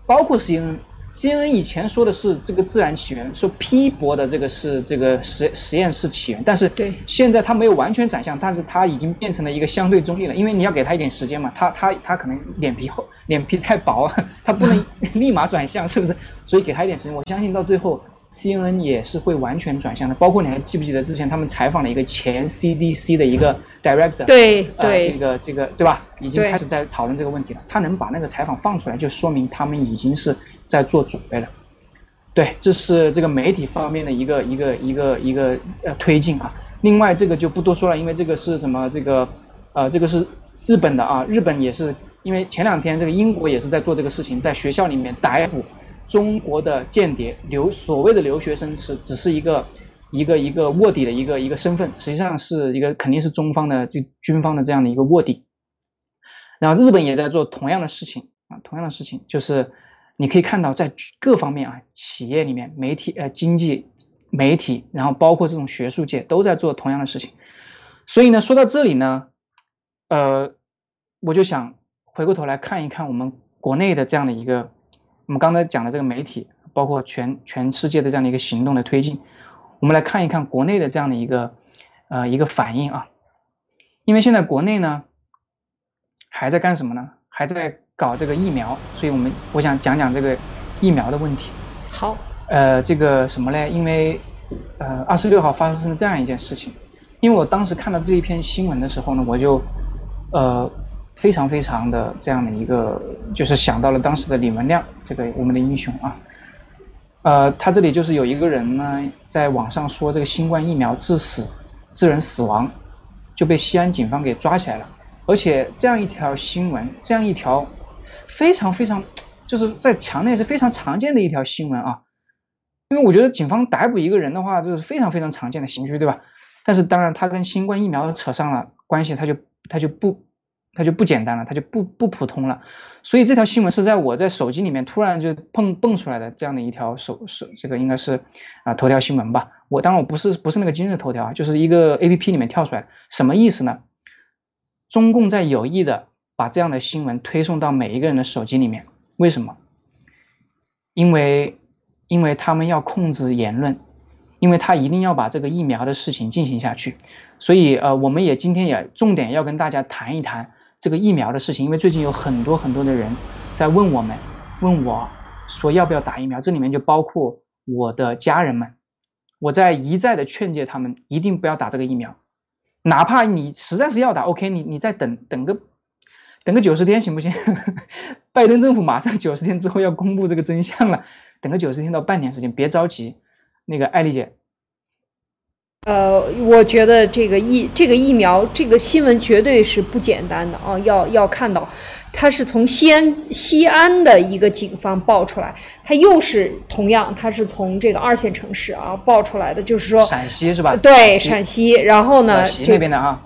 包括 CNN，CNN 以前说的是这个自然起源，说 P 博的这个是这个实实验室起源，但是对现在它没有完全转向，但是它已经变成了一个相对中立了，因为你要给他一点时间嘛，他他他可能脸皮厚，脸皮太薄，他不能 立马转向，是不是？所以给他一点时间，我相信到最后。CNN 也是会完全转向的，包括你还记不记得之前他们采访了一个前 CDC 的一个 director，对对，这个这个对吧？已经开始在讨论这个问题了。他能把那个采访放出来，就说明他们已经是在做准备了。对，这是这个媒体方面的一个一个一个一个呃推进啊。另外这个就不多说了，因为这个是什么？这个呃，这个是日本的啊，日本也是因为前两天这个英国也是在做这个事情，在学校里面逮捕。中国的间谍留所谓的留学生是只是一个一个一个卧底的一个一个身份，实际上是一个肯定是中方的这军方的这样的一个卧底。然后日本也在做同样的事情啊，同样的事情就是你可以看到在各方面啊，企业里面、媒体呃经济媒体，然后包括这种学术界都在做同样的事情。所以呢，说到这里呢，呃，我就想回过头来看一看我们国内的这样的一个。我们刚才讲的这个媒体，包括全全世界的这样的一个行动的推进，我们来看一看国内的这样的一个呃一个反应啊。因为现在国内呢还在干什么呢？还在搞这个疫苗，所以我们我想讲讲这个疫苗的问题。好，呃，这个什么嘞？因为呃二十六号发生了这样一件事情，因为我当时看到这一篇新闻的时候呢，我就呃。非常非常的这样的一个，就是想到了当时的李文亮这个我们的英雄啊，呃，他这里就是有一个人呢，在网上说这个新冠疫苗致死致人死亡，就被西安警方给抓起来了，而且这样一条新闻，这样一条非常非常就是在墙内是非常常见的一条新闻啊，因为我觉得警方逮捕一个人的话，这是非常非常常见的刑拘，对吧？但是当然他跟新冠疫苗扯上了关系，他就他就不。它就不简单了，它就不不普通了，所以这条新闻是在我在手机里面突然就蹦蹦出来的这样的一条手手，这个应该是啊头条新闻吧。我当然我不是不是那个今日头条啊，就是一个 A P P 里面跳出来，什么意思呢？中共在有意的把这样的新闻推送到每一个人的手机里面，为什么？因为因为他们要控制言论，因为他一定要把这个疫苗的事情进行下去，所以呃我们也今天也重点要跟大家谈一谈。这个疫苗的事情，因为最近有很多很多的人在问我们，问我说要不要打疫苗，这里面就包括我的家人们，我在一再的劝诫他们一定不要打这个疫苗，哪怕你实在是要打，OK，你你再等等个等个九十天行不行？拜登政府马上九十天之后要公布这个真相了，等个九十天到半年时间，别着急。那个艾丽姐，呃，我觉得这个疫这个疫苗这个新闻绝对是不简单的啊！要要看到，它是从西安西安的一个警方爆出来，它又是同样，它是从这个二线城市啊爆出来的，就是说，陕西是吧？对，陕西。然后呢，陕西那边的啊，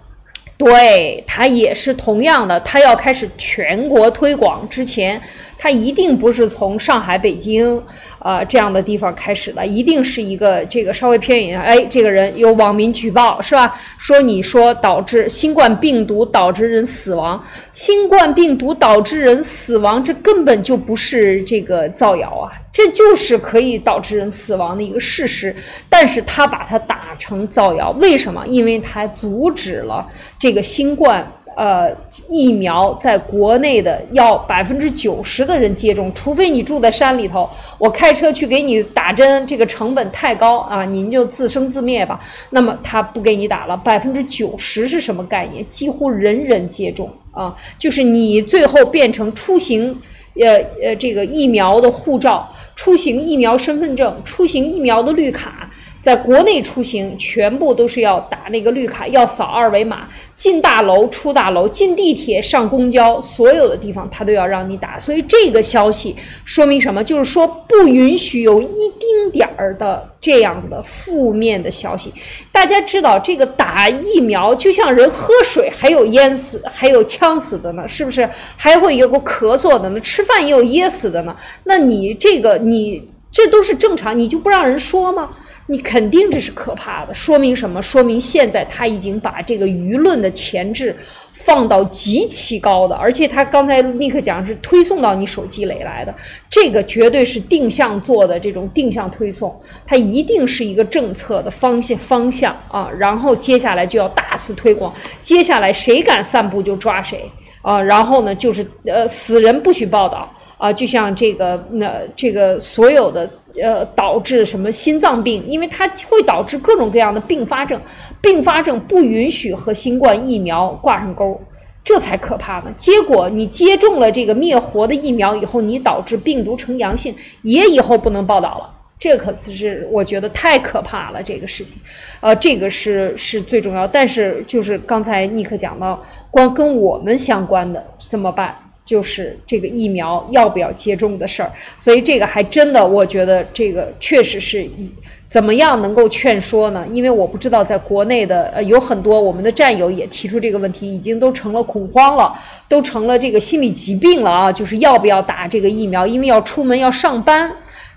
对，它也是同样的，它要开始全国推广之前，它一定不是从上海、北京。啊，这样的地方开始了，一定是一个这个稍微偏远。哎，这个人有网民举报是吧？说你说导致新冠病毒导致人死亡，新冠病毒导致人死亡，这根本就不是这个造谣啊，这就是可以导致人死亡的一个事实。但是他把它打成造谣，为什么？因为他阻止了这个新冠。呃，疫苗在国内的要百分之九十的人接种，除非你住在山里头，我开车去给你打针，这个成本太高啊，您就自生自灭吧。那么他不给你打了，百分之九十是什么概念？几乎人人接种啊，就是你最后变成出行，呃呃，这个疫苗的护照、出行疫苗身份证、出行疫苗的绿卡。在国内出行，全部都是要打那个绿卡，要扫二维码。进大楼、出大楼、进地铁、上公交，所有的地方他都要让你打。所以这个消息说明什么？就是说不允许有一丁点儿的这样的负面的消息。大家知道，这个打疫苗就像人喝水，还有淹死、还有呛死的呢，是不是？还会有个咳嗽的呢？吃饭也有噎死的呢。那你这个，你这都是正常，你就不让人说吗？你肯定这是可怕的，说明什么？说明现在他已经把这个舆论的前置放到极其高的，而且他刚才立刻讲是推送到你手机里来的，这个绝对是定向做的这种定向推送，它一定是一个政策的方向方向啊，然后接下来就要大肆推广，接下来谁敢散布就抓谁啊，然后呢就是呃死人不许报道。啊，就像这个，那这个所有的呃，导致什么心脏病，因为它会导致各种各样的并发症，并发症不允许和新冠疫苗挂上钩，这才可怕呢。结果你接种了这个灭活的疫苗以后，你导致病毒呈阳性，也以后不能报道了，这可是我觉得太可怕了。这个事情，呃，这个是是最重要。但是就是刚才尼克讲到，关跟我们相关的怎么办？就是这个疫苗要不要接种的事儿，所以这个还真的，我觉得这个确实是以怎么样能够劝说呢？因为我不知道在国内的呃有很多我们的战友也提出这个问题，已经都成了恐慌了，都成了这个心理疾病了啊！就是要不要打这个疫苗？因为要出门要上班。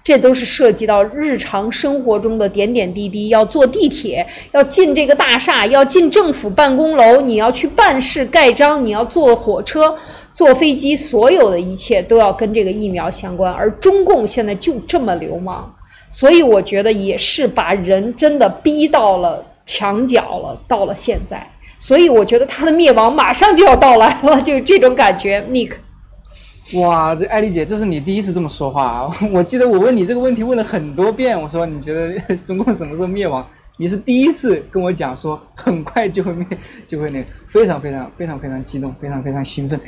这都是涉及到日常生活中的点点滴滴。要坐地铁，要进这个大厦，要进政府办公楼，你要去办事盖章，你要坐火车、坐飞机，所有的一切都要跟这个疫苗相关。而中共现在就这么流氓，所以我觉得也是把人真的逼到了墙角了。到了现在，所以我觉得他的灭亡马上就要到来了，就这种感觉，Nick。哇，这艾丽姐，这是你第一次这么说话啊！我记得我问你这个问题问了很多遍，我说你觉得中共什么时候灭亡？你是第一次跟我讲说很快就会灭，就会那个非常非常非常非常激动，非常非常兴奋。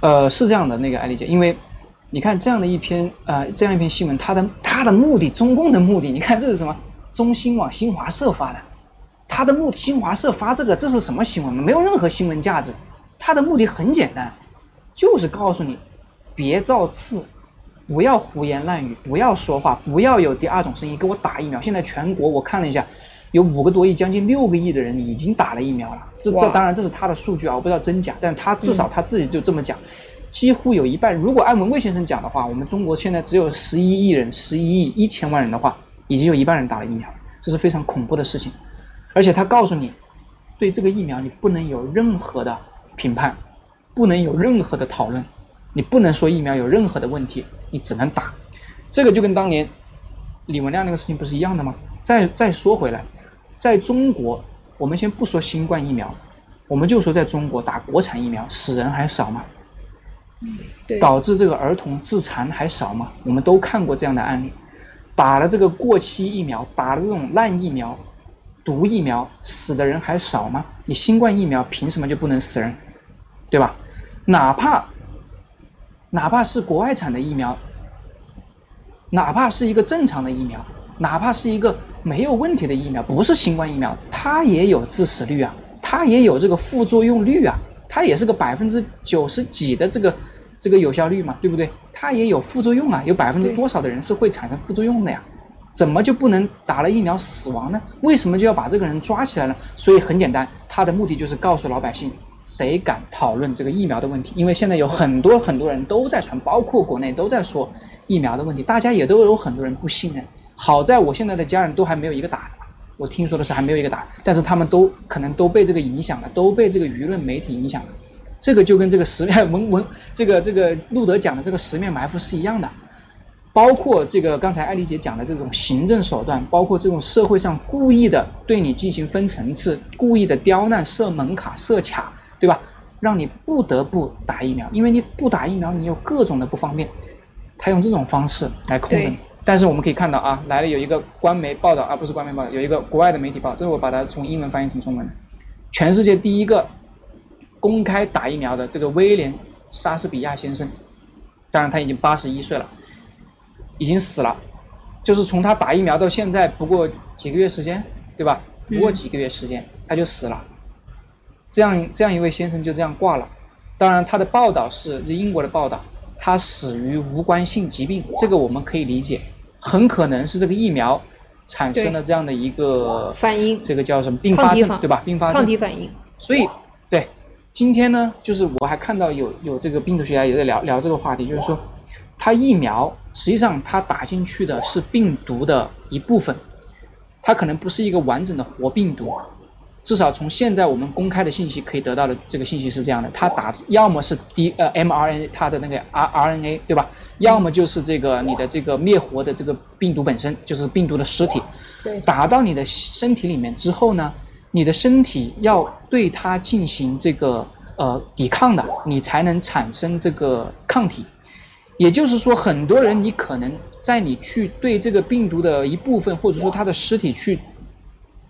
呃，是这样的，那个艾丽姐，因为你看这样的一篇呃这样一篇新闻，它的它的目的，中共的目的，你看这是什么？中新网新华社发的，它的目新华社发这个这是什么新闻？没有任何新闻价值，它的目的很简单，就是告诉你。别造次，不要胡言乱语，不要说话，不要有第二种声音，给我打疫苗。现在全国我看了一下，有五个多亿，将近六个亿的人已经打了疫苗了。这这当然这是他的数据啊，我不知道真假，但他至少他自己就这么讲。几乎有一半，如果按文贵先生讲的话，我们中国现在只有十一亿人，十一亿一千万人的话，已经有一半人打了疫苗，这是非常恐怖的事情。而且他告诉你，对这个疫苗你不能有任何的评判，不能有任何的讨论。你不能说疫苗有任何的问题，你只能打，这个就跟当年李文亮那个事情不是一样的吗？再再说回来，在中国，我们先不说新冠疫苗，我们就说在中国打国产疫苗死人还少吗？对，导致这个儿童自残还少吗？我们都看过这样的案例，打了这个过期疫苗，打了这种烂疫苗、毒疫苗，死的人还少吗？你新冠疫苗凭什么就不能死人？对吧？哪怕哪怕是国外产的疫苗，哪怕是一个正常的疫苗，哪怕是一个没有问题的疫苗，不是新冠疫苗，它也有致死率啊，它也有这个副作用率啊，它也是个百分之九十几的这个这个有效率嘛，对不对？它也有副作用啊，有百分之多少的人是会产生副作用的呀？怎么就不能打了疫苗死亡呢？为什么就要把这个人抓起来呢？所以很简单，他的目的就是告诉老百姓，谁敢讨论这个疫苗的问题？因为现在有很多很多人都在传，包括国内都在说疫苗的问题，大家也都有很多人不信任。好在我现在的家人都还没有一个打的，我听说的是还没有一个打，但是他们都可能都被这个影响了，都被这个舆论媒体影响了。这个就跟这个十面文文这个这个路德讲的这个十面埋伏是一样的。包括这个刚才艾丽姐讲的这种行政手段，包括这种社会上故意的对你进行分层次、故意的刁难、设门槛、设卡，对吧？让你不得不打疫苗，因为你不打疫苗，你有各种的不方便。他用这种方式来控制你。但是我们可以看到啊，来了有一个官媒报道，而、不是官媒报道，有一个国外的媒体报道，这是我把它从英文翻译成中文的。全世界第一个公开打疫苗的这个威廉·莎士比亚先生，当然他已经八十一岁了，已经死了，就是从他打疫苗到现在不过几个月时间，对吧？不过几个月时间他就死了，这样这样一位先生就这样挂了。当然，他的报道是英国的报道，他死于无关性疾病，这个我们可以理解，很可能是这个疫苗产生了这样的一个反应。这个叫什么并发症，对吧？并发症。抗体反应，所以，对，今天呢，就是我还看到有有这个病毒学家也在聊聊这个话题，就是说，它疫苗实际上它打进去的是病毒的一部分，它可能不是一个完整的活病毒。至少从现在我们公开的信息可以得到的这个信息是这样的，它打要么是 D 呃 mRNA 它的那个 R RNA 对吧？要么就是这个你的这个灭活的这个病毒本身，就是病毒的尸体。对打到你的身体里面之后呢，你的身体要对它进行这个呃抵抗的，你才能产生这个抗体。也就是说，很多人你可能在你去对这个病毒的一部分，或者说它的尸体去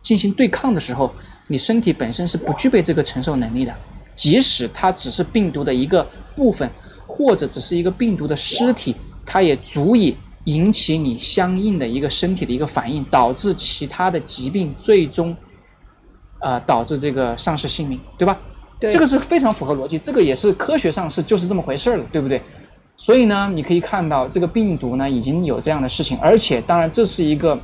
进行对抗的时候，你身体本身是不具备这个承受能力的。即使它只是病毒的一个部分，或者只是一个病毒的尸体，它也足以引起你相应的一个身体的一个反应，导致其他的疾病最终，呃，导致这个丧失性命，对吧？对这个是非常符合逻辑，这个也是科学上是就是这么回事儿了，对不对？所以呢，你可以看到这个病毒呢已经有这样的事情，而且当然这是一个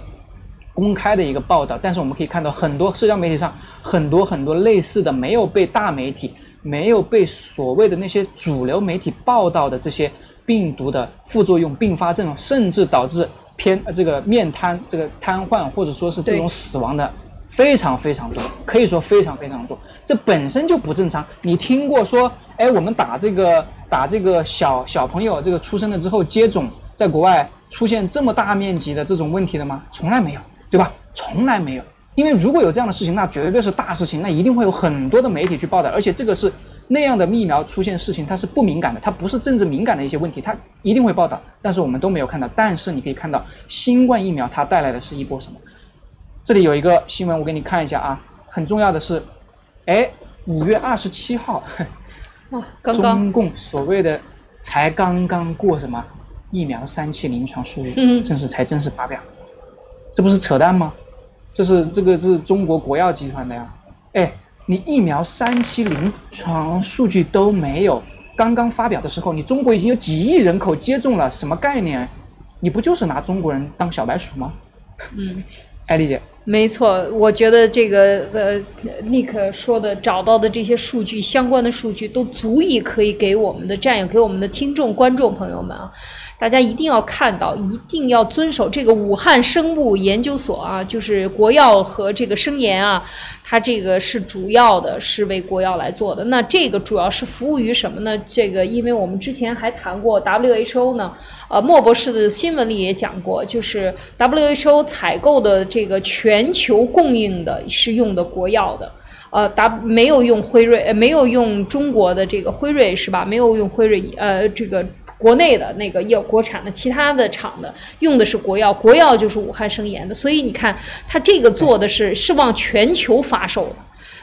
公开的一个报道，但是我们可以看到很多社交媒体上很多很多类似的没有被大媒体、没有被所谓的那些主流媒体报道的这些病毒的副作用、并发症，甚至导致偏呃这个面瘫、这个瘫痪或者说是这种死亡的。非常非常多，可以说非常非常多，这本身就不正常。你听过说，哎，我们打这个打这个小小朋友这个出生了之后接种，在国外出现这么大面积的这种问题的吗？从来没有，对吧？从来没有。因为如果有这样的事情，那绝对是大事情，那一定会有很多的媒体去报道，而且这个是那样的疫苗出现事情，它是不敏感的，它不是政治敏感的一些问题，它一定会报道。但是我们都没有看到。但是你可以看到，新冠疫苗它带来的是一波什么？这里有一个新闻，我给你看一下啊，很重要的是，哎，五月二十七号，哇，刚刚中共所谓的才刚刚过什么疫苗三期临床数据嗯正式才正式发表，这不是扯淡吗？这是这个是中国国药集团的呀，哎，你疫苗三期临床数据都没有，刚刚发表的时候，你中国已经有几亿人口接种了，什么概念？你不就是拿中国人当小白鼠吗？嗯。艾丽姐，没错，我觉得这个呃，Nick 说的找到的这些数据，相关的数据都足以可以给我们的战友、给我们的听众、观众朋友们啊，大家一定要看到，一定要遵守这个武汉生物研究所啊，就是国药和这个生研啊，它这个是主要的，是为国药来做的。那这个主要是服务于什么呢？这个因为我们之前还谈过 WHO 呢，呃，莫博士的新闻里也讲过，就是 WHO 采购的这个全球供应的是用的国药的。呃，达没有用辉瑞，呃，没有用中国的这个辉瑞是吧？没有用辉瑞，呃，这个国内的那个药国产的，其他的厂的用的是国药，国药就是武汉生研的，所以你看它这个做的是是往全球发售的。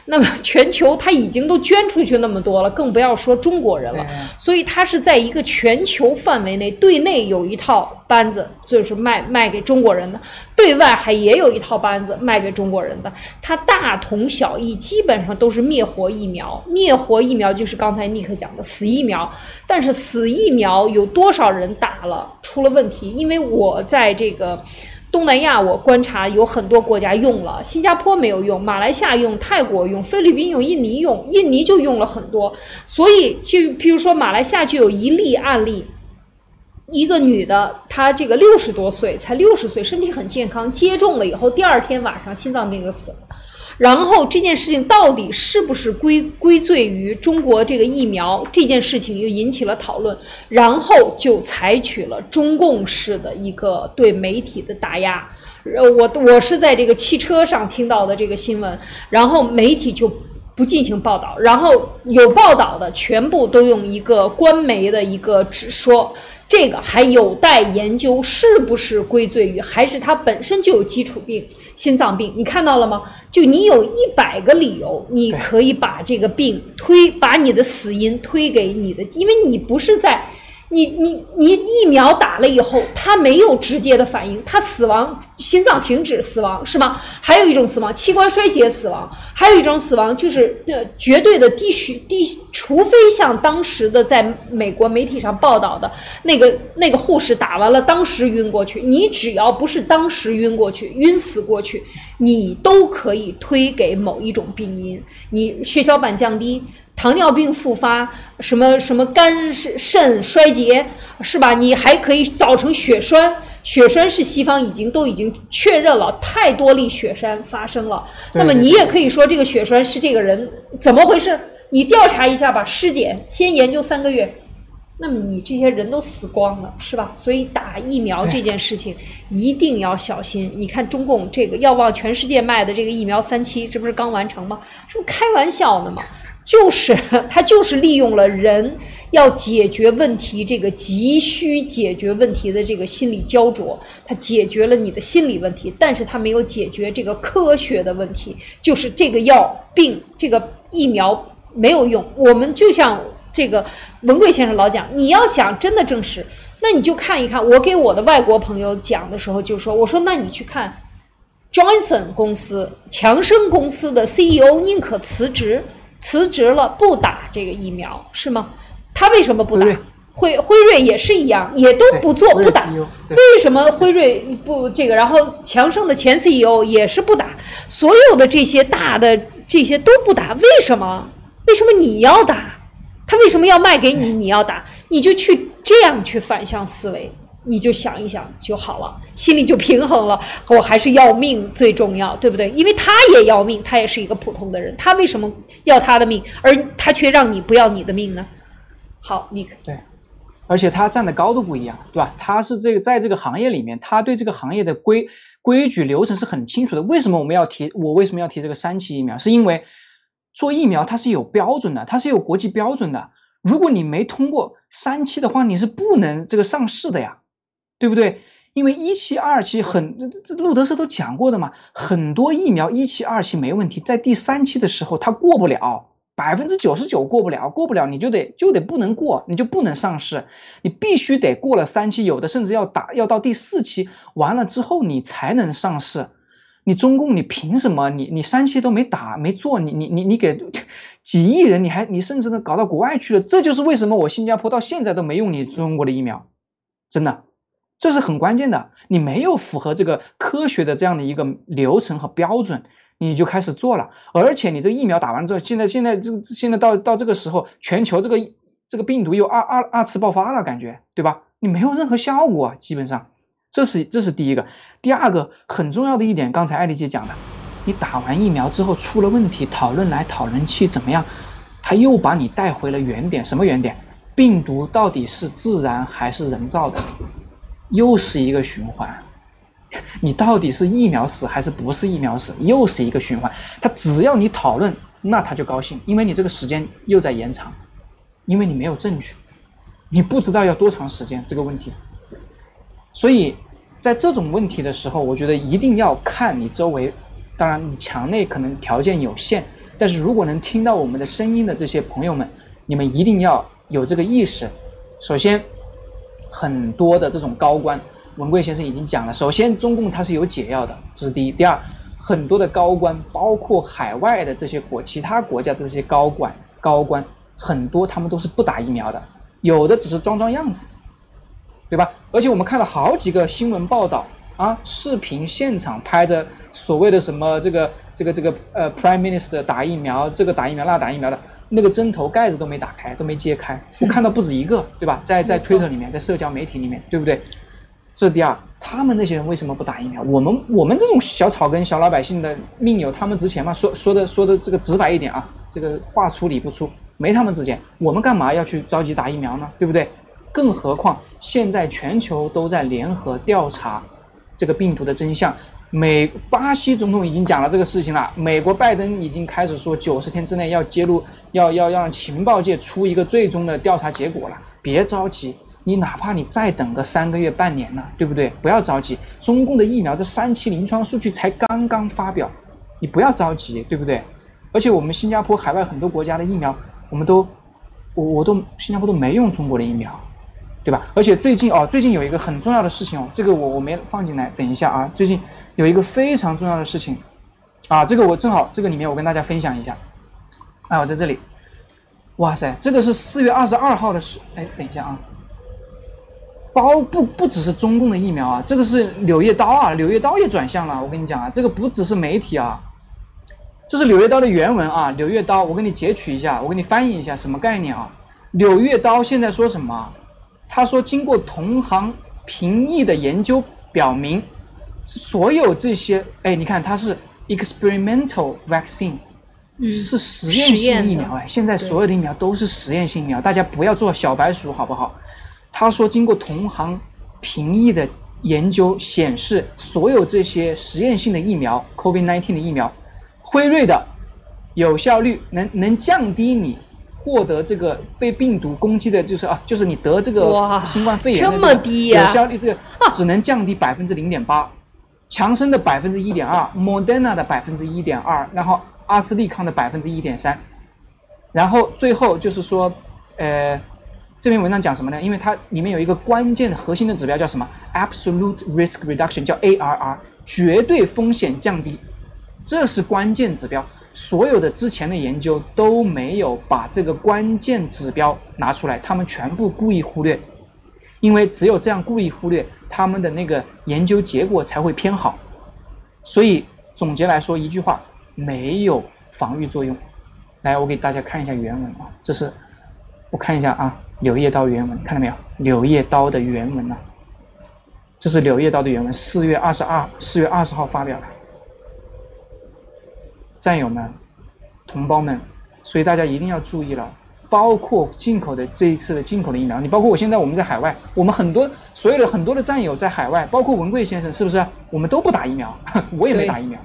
那么全球他已经都捐出去那么多了，更不要说中国人了。所以它是在一个全球范围内，对内有一套班子，就是卖卖给中国人的；对外还也有一套班子卖给中国人的。它大同小异，基本上都是灭活疫苗。灭活疫苗就是刚才尼克讲的死疫苗，但是死疫苗有多少人打了出了问题？因为我在这个。东南亚，我观察有很多国家用了，新加坡没有用，马来西亚用，泰国用，菲律宾用，印尼用，印尼就用了很多。所以，就譬如说，马来西亚就有一例案例，一个女的，她这个六十多岁，才六十岁，身体很健康，接种了以后，第二天晚上心脏病就死了。然后这件事情到底是不是归归罪于中国这个疫苗？这件事情又引起了讨论，然后就采取了中共式的一个对媒体的打压。呃，我我是在这个汽车上听到的这个新闻，然后媒体就不进行报道，然后有报道的全部都用一个官媒的一个只说，这个还有待研究是不是归罪于，还是它本身就有基础病。心脏病，你看到了吗？就你有一百个理由，你可以把这个病推，把你的死因推给你的，因为你不是在。你你你疫苗打了以后，它没有直接的反应，它死亡，心脏停止死亡是吗？还有一种死亡，器官衰竭死亡，还有一种死亡就是呃绝对的低血低，除非像当时的在美国媒体上报道的那个那个护士打完了当时晕过去，你只要不是当时晕过去，晕死过去，你都可以推给某一种病因，你血小板降低。糖尿病复发，什么什么肝肾衰竭，是吧？你还可以造成血栓，血栓是西方已经都已经确认了，太多例血栓发生了。那么你也可以说这个血栓是这个人怎么回事？你调查一下吧，尸检先研究三个月，那么你这些人都死光了，是吧？所以打疫苗这件事情一定要小心。你看中共这个要往全世界卖的这个疫苗三期，这不是刚完成吗？这不开玩笑呢吗？就是 他，就是利用了人要解决问题这个急需解决问题的这个心理焦灼，他解决了你的心理问题，但是他没有解决这个科学的问题，就是这个药病这个疫苗没有用。我们就像这个文贵先生老讲，你要想真的证实，那你就看一看。我给我的外国朋友讲的时候就说，我说那你去看，Johnson 公司、强生公司的 CEO 宁可辞职。辞职了，不打这个疫苗是吗？他为什么不打？辉辉瑞也是一样，也都不做不打。为什么辉瑞不这个？然后强生的前 CEO 也是不打，所有的这些大的这些都不打，为什么？为什么你要打？他为什么要卖给你？你要打，你就去这样去反向思维。你就想一想就好了，心里就平衡了。我还是要命最重要，对不对？因为他也要命，他也是一个普通的人，他为什么要他的命，而他却让你不要你的命呢？好，你对，而且他站的高度不一样，对吧？他是这个在这个行业里面，他对这个行业的规规矩流程是很清楚的。为什么我们要提？我为什么要提这个三期疫苗？是因为做疫苗它是有标准的，它是有国际标准的。如果你没通过三期的话，你是不能这个上市的呀。对不对？因为一期、二期很，这路德社都讲过的嘛，很多疫苗一期、二期没问题，在第三期的时候它过不了，百分之九十九过不了，过不了你就得就得不能过，你就不能上市，你必须得过了三期，有的甚至要打要到第四期完了之后你才能上市。你中共你凭什么？你你三期都没打没做，你你你你给 几亿人，你还你甚至都搞到国外去了，这就是为什么我新加坡到现在都没用你中国的疫苗，真的。这是很关键的，你没有符合这个科学的这样的一个流程和标准，你就开始做了，而且你这疫苗打完之后，现在现在这现在到到这个时候，全球这个这个病毒又二二二次爆发了，感觉对吧？你没有任何效果，基本上，这是这是第一个，第二个很重要的一点，刚才艾丽姐讲的，你打完疫苗之后出了问题，讨论来讨论去怎么样，他又把你带回了原点，什么原点？病毒到底是自然还是人造的？又是一个循环，你到底是疫苗死还是不是疫苗死？又是一个循环。他只要你讨论那他就高兴，因为你这个时间又在延长，因为你没有证据，你不知道要多长时间这个问题。所以在这种问题的时候，我觉得一定要看你周围，当然你墙内可能条件有限，但是如果能听到我们的声音的这些朋友们，你们一定要有这个意识。首先，很多的这种高官，文贵先生已经讲了，首先中共它是有解药的，这是第一。第二，很多的高官，包括海外的这些国其他国家的这些高管高官，很多他们都是不打疫苗的，有的只是装装样子。对吧？而且我们看了好几个新闻报道啊，视频现场拍着所谓的什么这个这个这个呃，Prime Minister 打疫苗，这个打疫苗那打疫苗的，那个针头盖子都没打开，都没揭开，我看到不止一个，对吧？在在推特里面，在社交媒体里面，对不对？这是第二，他们那些人为什么不打疫苗？我们我们这种小草根小老百姓的命有他们值钱吗？说说的说的这个直白一点啊，这个话粗理不粗，没他们值钱，我们干嘛要去着急打疫苗呢？对不对？更何况现在全球都在联合调查这个病毒的真相。美巴西总统已经讲了这个事情了，美国拜登已经开始说九十天之内要揭露，要要要让情报界出一个最终的调查结果了。别着急，你哪怕你再等个三个月、半年呢，对不对？不要着急，中共的疫苗这三期临床数据才刚刚发表，你不要着急，对不对？而且我们新加坡海外很多国家的疫苗，我们都我我都新加坡都没用中国的疫苗。对吧？而且最近哦，最近有一个很重要的事情哦，这个我我没放进来，等一下啊。最近有一个非常重要的事情，啊，这个我正好这个里面我跟大家分享一下。啊，我在这里，哇塞，这个是四月二十二号的事，哎，等一下啊。包不不只是中共的疫苗啊，这个是《柳叶刀》啊，《柳叶刀》也转向了。我跟你讲啊，这个不只是媒体啊，这是《柳叶刀》的原文啊，《柳叶刀》，我给你截取一下，我给你翻译一下，什么概念啊？《柳叶刀》现在说什么？他说，经过同行评议的研究表明，所有这些，哎，你看它是 experimental vaccine，是实验性疫苗，哎，现在所有的疫苗都是实验性疫苗，大家不要做小白鼠，好不好？他说，经过同行评议的研究显示，所有这些实验性的疫苗，COVID-19 的疫苗，辉瑞的有效率能能降低你。获得这个被病毒攻击的，就是啊，就是你得这个新冠肺炎的这个有效率，这个只能降低百分之零点八，强生的百分之一点二，Moderna 的百分之一点二，然后阿斯利康的百分之一点三，然后最后就是说，呃，这篇文章讲什么呢？因为它里面有一个关键核心的指标叫什么？Absolute Risk Reduction，叫 ARR，绝对风险降低。这是关键指标，所有的之前的研究都没有把这个关键指标拿出来，他们全部故意忽略，因为只有这样故意忽略，他们的那个研究结果才会偏好。所以总结来说一句话，没有防御作用。来，我给大家看一下原文啊，这是我看一下啊，《柳叶刀》原文看到没有？《柳叶刀》的原文啊，这是《柳叶刀》的原文，四月二十二，四月二十号发表的。战友们、同胞们，所以大家一定要注意了，包括进口的这一次的进口的疫苗，你包括我现在我们在海外，我们很多所有的很多的战友在海外，包括文贵先生，是不是？我们都不打疫苗，我也没打疫苗。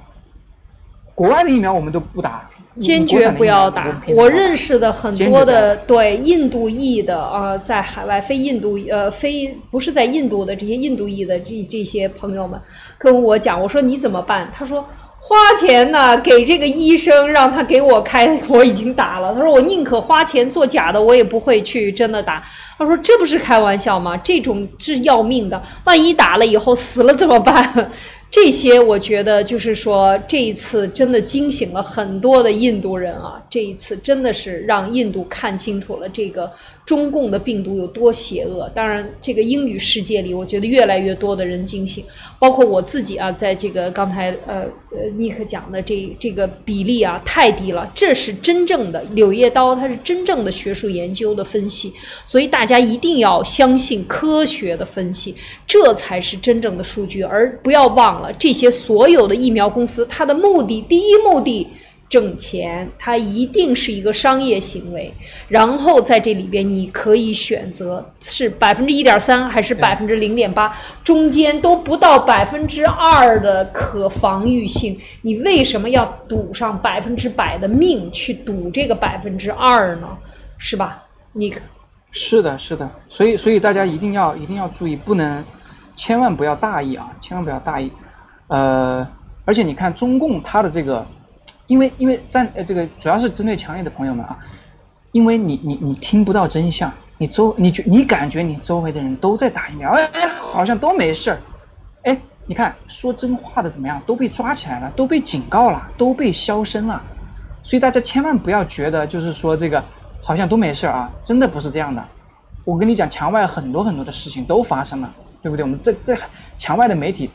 国外的疫苗我们都不打，坚决不要打。我认识的很多的对印度裔的啊，在海外非印度呃非不是在印度的这些印度裔的这这些朋友们跟我讲，我说你怎么办？他说。花钱呢，给这个医生让他给我开，我已经打了。他说我宁可花钱做假的，我也不会去真的打。他说这不是开玩笑吗？这种是要命的，万一打了以后死了怎么办？这些我觉得就是说，这一次真的惊醒了很多的印度人啊！这一次真的是让印度看清楚了这个中共的病毒有多邪恶。当然，这个英语世界里，我觉得越来越多的人惊醒，包括我自己啊，在这个刚才呃呃尼克讲的这这个比例啊太低了。这是真正的《柳叶刀》，它是真正的学术研究的分析，所以大家一定要相信科学的分析，这才是真正的数据，而不要忘。了这些所有的疫苗公司，它的目的第一目的挣钱，它一定是一个商业行为。然后在这里边，你可以选择是百分之一点三还是百分之零点八，中间都不到百分之二的可防御性。你为什么要赌上百分之百的命去赌这个百分之二呢？是吧？你是的，是的，所以所以大家一定要一定要注意，不能千万不要大意啊，千万不要大意。呃，而且你看中共它的这个，因为因为在呃这个主要是针对强烈的朋友们啊，因为你你你听不到真相，你周你觉你感觉你周围的人都在打疫苗，哎哎好像都没事儿，哎你看说真话的怎么样都被抓起来了，都被警告了，都被消声了，所以大家千万不要觉得就是说这个好像都没事儿啊，真的不是这样的。我跟你讲，墙外很多很多的事情都发生了，对不对？我们这这墙外的媒体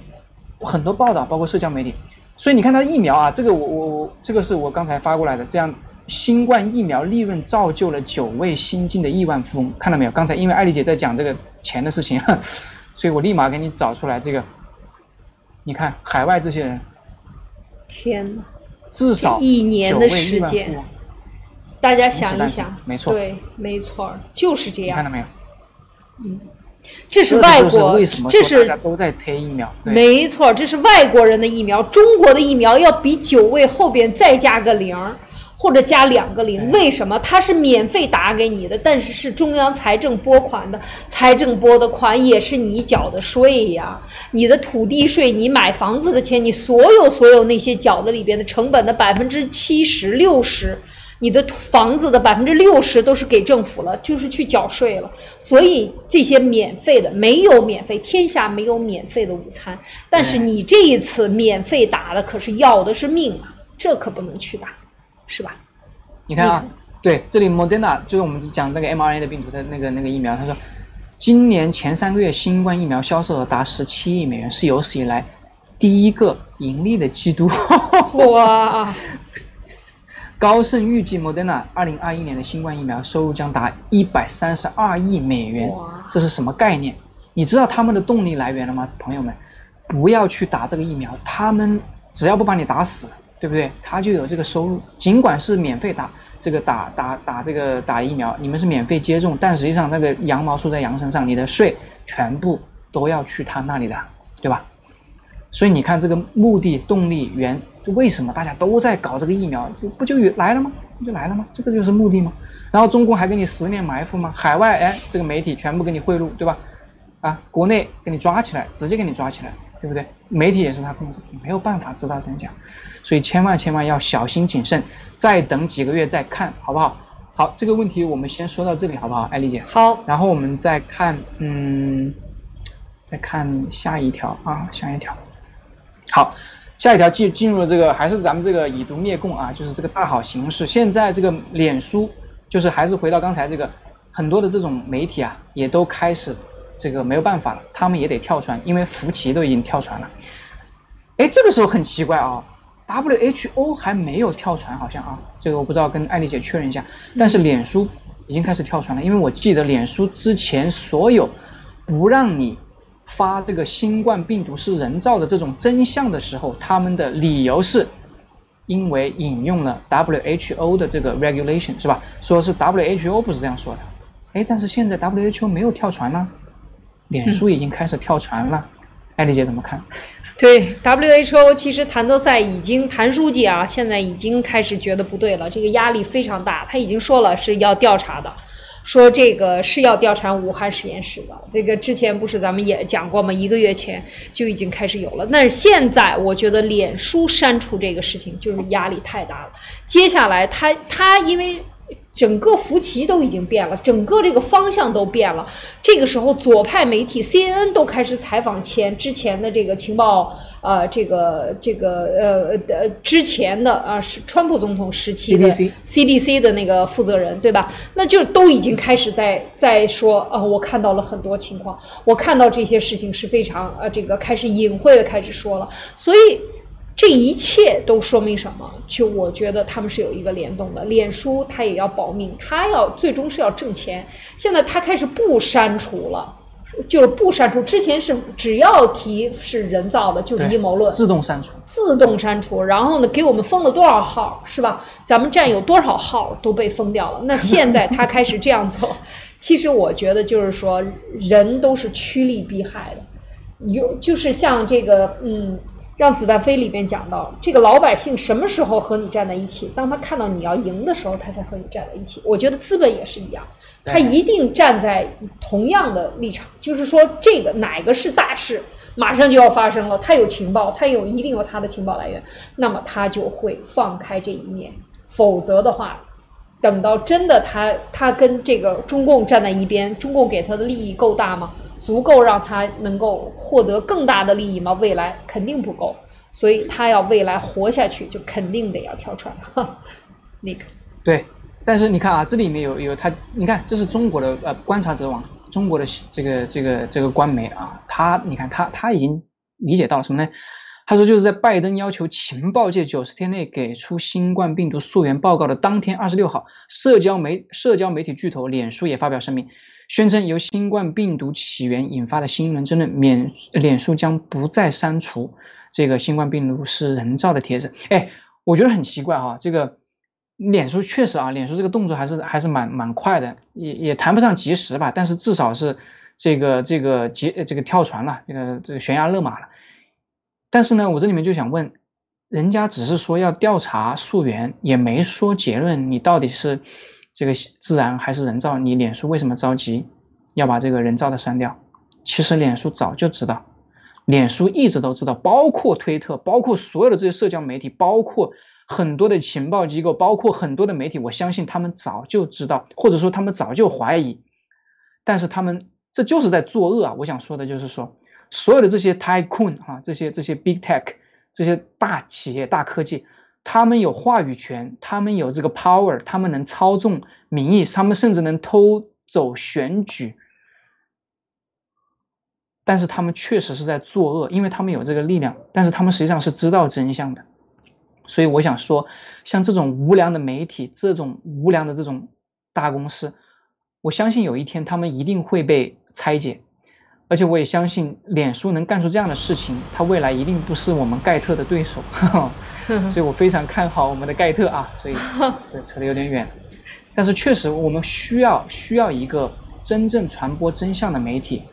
很多报道，包括社交媒体，所以你看它疫苗啊，这个我我我这个是我刚才发过来的，这样新冠疫苗利润造就了九位新晋的亿万富翁，看到没有？刚才因为艾丽姐在讲这个钱的事情，所以我立马给你找出来这个，你看海外这些人天呐！至少一年的时间大家想一想，没错对，没错，就是这样。你看到没有？这是这是外国这是大家都在推疫苗，没错，这是外国人的疫苗，中国的疫苗要比九位后边再加个零儿，或者加两个零。哎为什么？它是免费打给你的，但是是中央财政拨款的，财政拨的款也是你缴的税呀，你的土地税，你买房子的钱，你所有所有那些缴的里边的成本的百分之七十六十。你的房子的百分之六十都是给政府了，就是去缴税了。所以这些免费的没有免费，天下没有免费的午餐。但是你这一次免费打的可是要的是命啊，这可不能去打，是吧？你看啊，对，这里 Moderna 就是我们讲那个 mRNA 的病毒的那个那个疫苗，他说，今年前三个月新冠疫苗销售额达十七亿美元，是有史以来第一个盈利的季度。哇，高盛预计 Moderna 二零二一年的新冠疫苗收入将达一百三十二亿美元，这是什么概念？你知道他们的动力来源了吗，朋友们？不要去打这个疫苗，他们只要不把你打死，对不对？他就有这个收入。尽管是免费打这个打打打这个打疫苗，你们是免费接种，但实际上那个羊毛出在羊身上，你的税全部都要去他那里的，对吧？所以你看这个目的、动力源，就为什么大家都在搞这个疫苗？这不就有来了吗？不就来了吗？这个就是目的吗？然后中共还给你十面埋伏吗？海外哎，这个媒体全部给你贿赂，对吧？啊，国内给你抓起来，直接给你抓起来，对不对？媒体也是他控制，没有办法知道真相，所以千万千万要小心谨慎，再等几个月再看，好不好？好，这个问题我们先说到这里，好不好？艾丽姐。好，然后我们再看，嗯，再看下一条啊，下一条。好，下一条进进入了这个还是咱们这个以毒灭共啊，就是这个大好形势。现在这个脸书，就是还是回到刚才这个，很多的这种媒体啊，也都开始这个没有办法了，他们也得跳船，因为福奇都已经跳船了。哎，这个时候很奇怪啊，WHO 还没有跳船，好像啊，这个我不知道，跟艾丽姐确认一下。但是脸书已经开始跳船了，因为我记得脸书之前所有不让你发这个新冠病毒是人造的这种真相的时候，他们的理由是因为引用了 WHO 的这个 regulation 是吧？说是 WHO 不是这样说的。哎，但是现在 WHO 没有跳船了，脸书已经开始跳船了。艾丽姐怎么看？对 WHO，其实谭德赛已经谭书记啊，现在已经开始觉得不对了，这个压力非常大，他已经说了是要调查的。说这个是要调查武汉实验室的，这个之前不是咱们也讲过吗？一个月前就已经开始有了，但是现在我觉得脸书删除这个事情就是压力太大了。接下来他他因为整个福奇都已经变了，整个这个方向都变了。这个时候，左派媒体 CNN 都开始采访前之前的这个情报，呃，这个这个呃呃之前的啊是川普总统时期的 CDC CDC 的那个负责人，对吧？那就都已经开始在在说啊、我看到了很多情况，我看到这些事情是非常呃这个开始隐晦的开始说了，所以。这一切都说明什么？就我觉得他们是有一个联动的。脸书它也要保命，它要最终是要挣钱。现在它开始不删除了，就是不删除。之前是只要提是人造的，就是阴谋论，自动删除。自动删除，然后呢，给我们封了多少号，是吧？咱们站有多少号都被封掉了。那现在他开始这样做，其实我觉得就是说，人都是趋利避害的，有就是像这个，嗯，让子弹飞里边讲到，这个老百姓什么时候和你站在一起？当他看到你要赢的时候，他才和你站在一起。我觉得资本也是一样，他一定站在同样的立场，就是说这个哪个是大事，马上就要发生了，他有情报，他有一定有他的情报来源，那么他就会放开这一面，否则的话。等到真的他他跟这个中共站在一边，中共给他的利益够大吗？足够让他能够获得更大的利益吗？未来肯定不够，所以他要未来活下去，就肯定得要跳船。那个对，但是你看啊，这里面有有他，你看这是中国的呃观察者网，中国的这个这个这个官媒啊，他你看他他已经理解到什么呢？他说就是在拜登要求情报界九十天内给出新冠病毒溯源报告的当天，二十六号，社交媒社交媒体巨头脸书也发表声明，宣称由新冠病毒起源引发的新一轮争论，免脸书将不再删除这个新冠病毒是人造的帖子。哎，我觉得很奇怪哈、这个。脸书确实啊，脸书这个动作还是还是蛮蛮快的，也也谈不上及时吧，但是至少是这个这个结这个跳船了，这个这个悬崖勒马了。但是呢，我这里面就想问，人家只是说要调查溯源，也没说结论，你到底是这个自然还是人造？你脸书为什么着急要把这个人造的删掉？其实脸书早就知道，脸书一直都知道，包括推特，包括所有的这些社交媒体，包括。很多的情报机构，包括很多的媒体，我相信他们早就知道，或者说他们早就怀疑，但是他们这就是在作恶啊！我想说的就是说，所有的这些 tycoon 啊，这些这些 big tech，这些大企业、大科技，他们有话语权，他们有这个 power，他们能操纵民意，他们甚至能偷走选举，但是他们确实是在作恶，因为他们有这个力量，但是他们实际上是知道真相的。所以我想说，像这种无良的媒体，这种无良的这种大公司，我相信有一天他们一定会被拆解，而且我也相信脸书能干出这样的事情，它未来一定不是我们盖特的对手，所以我非常看好我们的盖特啊。所以这个扯得有点远，但是确实我们需要需要一个真正传播真相的媒体，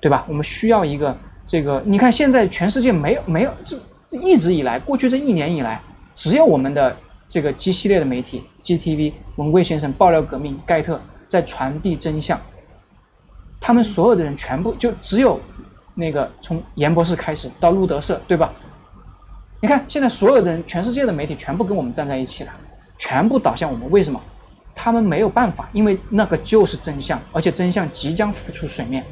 对吧？我们需要一个这个，你看现在全世界没有没有这。一直以来，过去这一年以来，只有我们的这个 G 系列的媒体，GTV、文贵先生、爆料革命、盖特在传递真相。他们所有的人全部就只有那个从严博士开始到路德社，对吧？你看现在所有的人，全世界的媒体全部跟我们站在一起了，全部倒向我们。为什么？他们没有办法，因为那个就是真相，而且真相即将浮出水面。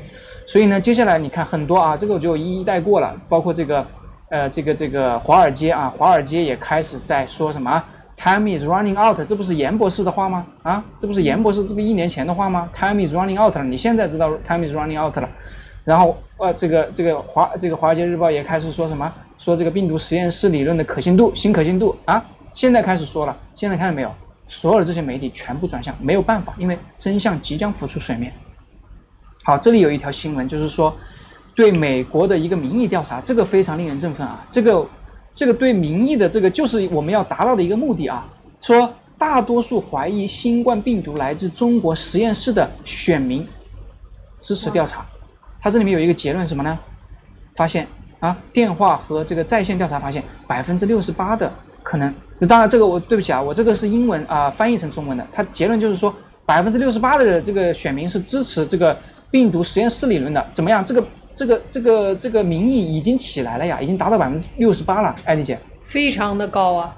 所以呢，接下来你看很多啊，这个我就一一带过了，包括这个。呃，这个这个华尔街啊，华尔街也开始在说什么 “time is running out”，这不是严博士的话吗？啊，这不是严博士这个一年前的话吗？“time is running out” 了，你现在知道 “time is running out” 了。然后呃，这个这个华这个华尔街日报也开始说什么？说这个病毒实验室理论的可信度，新可信度啊，现在开始说了。现在看到没有？所有的这些媒体全部转向，没有办法，因为真相即将浮出水面。好，这里有一条新闻，就是说。对美国的一个民意调查，这个非常令人振奋啊！这个，这个对民意的这个就是我们要达到的一个目的啊。说大多数怀疑新冠病毒来自中国实验室的选民支持调查。它这里面有一个结论什么呢？发现啊，电话和这个在线调查发现百分之六十八的可能。当然这个我对不起啊，我这个是英文啊翻译成中文的。它结论就是说百分之六十八的这个选民是支持这个病毒实验室理论的。怎么样？这个。这个这个这个民意已经起来了呀，已经达到百分之六十八了，艾丽姐，非常的高啊，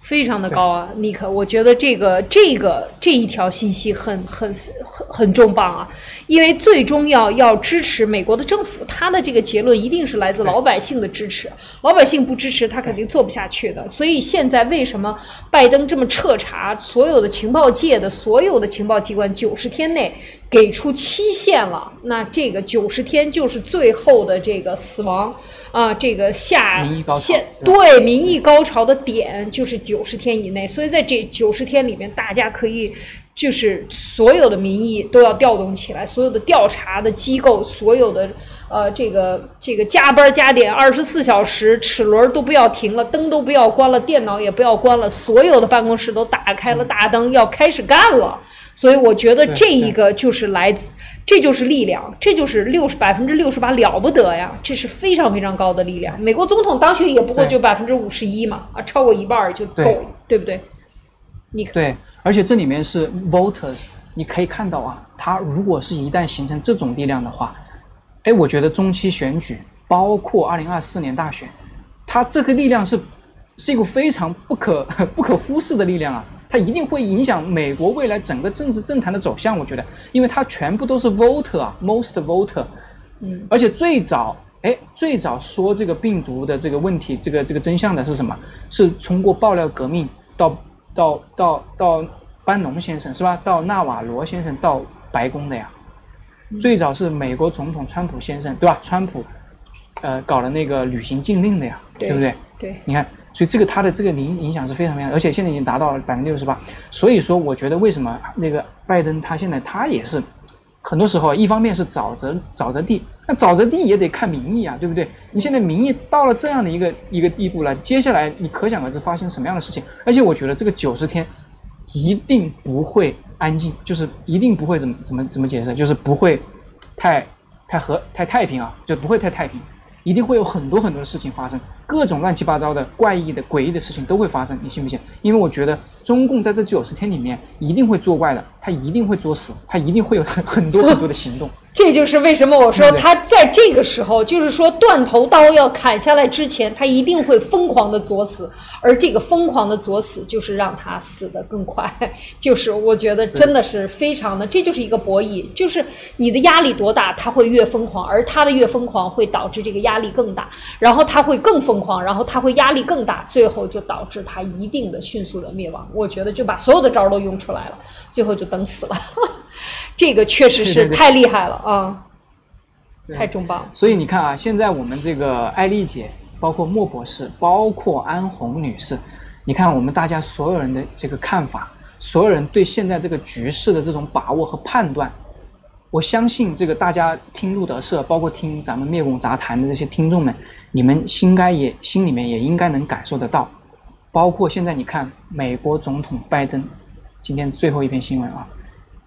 非常的高啊，尼克，我觉得这个这个这一条信息很很很很重磅啊，因为最终要要支持美国的政府，他的这个结论一定是来自老百姓的支持，老百姓不支持他肯定做不下去的，所以现在为什么拜登这么彻查所有的情报界的所有的情报机关，九十天内。给出期限了，那这个九十天就是最后的这个死亡啊，这个下限对民意高潮的点就是九十天以内，所以在这九十天里面，大家可以就是所有的民意都要调动起来，所有的调查的机构，所有的呃这个这个加班加点，二十四小时齿轮都不要停了，灯都不要关了，电脑也不要关了，所有的办公室都打开了大灯，要开始干了。所以我觉得这一个就是来自，这就是力量，这就是六十百分之六十八了不得呀，这是非常非常高的力量。美国总统当选也不过就百分之五十一嘛，啊，超过一半儿就够对了，对不对？你看，对，而且这里面是 voters，你可以看到啊，它如果是一旦形成这种力量的话，哎，我觉得中期选举，包括二零二四年大选，它这个力量是是一个非常不可 不可忽视的力量啊，它一定会影响美国未来整个政治政坛的走向。我觉得，因为它全部都是 voter 啊，most voter，嗯，而且最早，哎，最早说这个病毒的这个问题，这个这个真相的是什么？是通过爆料革命到到到到班农先生是吧？到纳瓦罗先生到白宫的呀。最早是美国总统川普先生对吧？川普，呃，搞了那个旅行禁令的呀，对不对？对，你看，所以这个它的这个影影响是非常非常，而且现在已经达到百分之六十八。所以说，我觉得为什么那个拜登他现在他也是，很多时候一方面是沼泽沼泽地，那沼泽地也得看民意啊，对不对？你现在民意到了这样的一个一个地步了，接下来你可想而知发生什么样的事情。而且我觉得这个九十天一定不会安静，就是一定不会怎么怎么怎么解释，就是不会太太和太太平啊，就不会太太平。一定会有很多很多的事情发生，各种乱七八糟的、怪异的、诡异的事情都会发生，你信不信？因为我觉得中共在这九十天里面一定会作怪的，他一定会作死，他一定会有很很多很多的行动。这就是为什么我说他在这个时候，就是说断头刀要砍下来之前，他一定会疯狂的作死，而这个疯狂的作死就是让他死得更快，就是我觉得真的是非常的，这就是一个博弈，就是你的压力多大，他会越疯狂，而他的越疯狂会导致这个压力更大，然后他会更疯狂，然后他会压力更大，最后就导致他一定的迅速的灭亡。我觉得就把所有的招儿都用出来了，最后就等死了。这个确实是太厉害了啊！对太重磅了。所以你看啊，现在我们这个艾丽姐，包括莫博士，包括安红女士，你看我们大家所有人的这个看法，所有人对现在这个局势的这种把握和判断，我相信这个大家听路德社，包括听咱们灭共杂谈的这些听众们，你们心该也心里面也应该能感受得到，包括现在你看美国总统拜登，今天最后一篇新闻啊，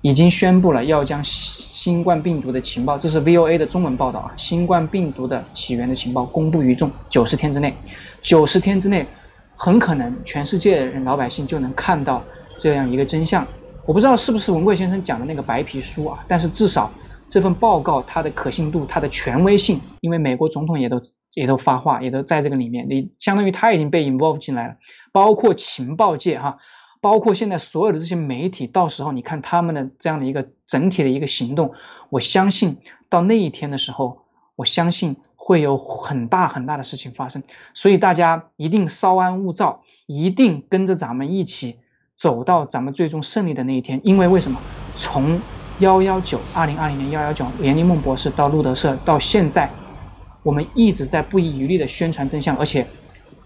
已经宣布了要将新新冠病毒的情报，这是 VOA 的中文报道啊，新冠病毒的起源的情报公布于众，九十天之内，九十天之内，很可能全世界的人老百姓就能看到这样一个真相。我不知道是不是文贵先生讲的那个白皮书啊，但是至少这份报告它的可信度、它的权威性，因为美国总统也都也都发话，也都在这个里面，你相当于他已经被 involve 进来了，包括情报界哈。包括现在所有的这些媒体，到时候你看他们的这样的一个整体的一个行动，我相信到那一天的时候，我相信会有很大很大的事情发生。所以大家一定稍安勿躁，一定跟着咱们一起走到咱们最终胜利的那一天。因为为什么？从幺幺九二零二零年幺幺九严立梦博士到路德社到现在，我们一直在不遗余力的宣传真相，而且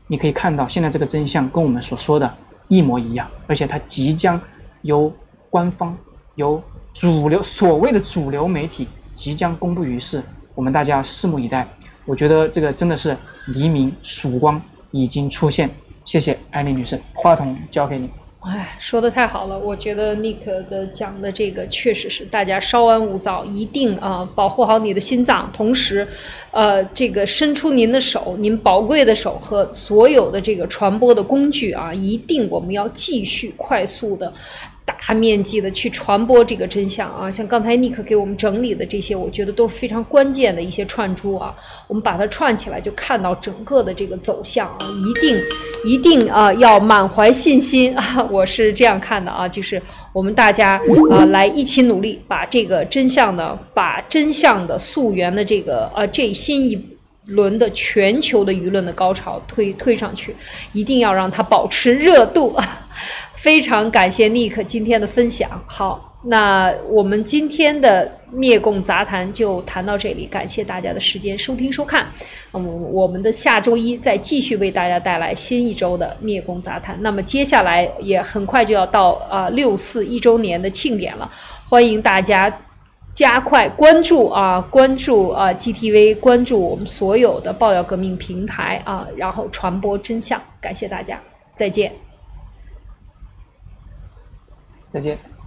你可以看到现在这个真相跟我们所说的。一模一样，而且它即将由官方、由主流所谓的主流媒体即将公布于世，我们大家拭目以待。我觉得这个真的是黎明曙光已经出现。谢谢艾丽女士，话筒交给你。哎，说的太好了！我觉得 Nick 的讲的这个确实是大家稍安勿躁，一定啊、保护好你的心脏，同时，呃，这个伸出您的手，您宝贵的手和所有的这个传播的工具啊，一定我们要继续快速的。大面积的去传播这个真相啊，像刚才尼克给我们整理的这些，我觉得都是非常关键的一些串珠啊。我们把它串起来，就看到整个的这个走向啊，一定一定啊要满怀信心啊，我是这样看的啊，就是我们大家啊来一起努力，把这个真相呢，把真相的溯源的这个呃这新一。轮的全球的舆论的高潮推推上去，一定要让它保持热度。非常感谢 Nick 今天的分享。好，那我们今天的灭共杂谈就谈到这里，感谢大家的时间收听收看。嗯，我们的下周一再继续为大家带来新一周的灭共杂谈。那么接下来也很快就要到啊六四一周年的庆典了，欢迎大家。加快关注啊，关注啊 GTV，关注我们所有的爆料革命平台啊，然后传播真相。感谢大家，再见。再见。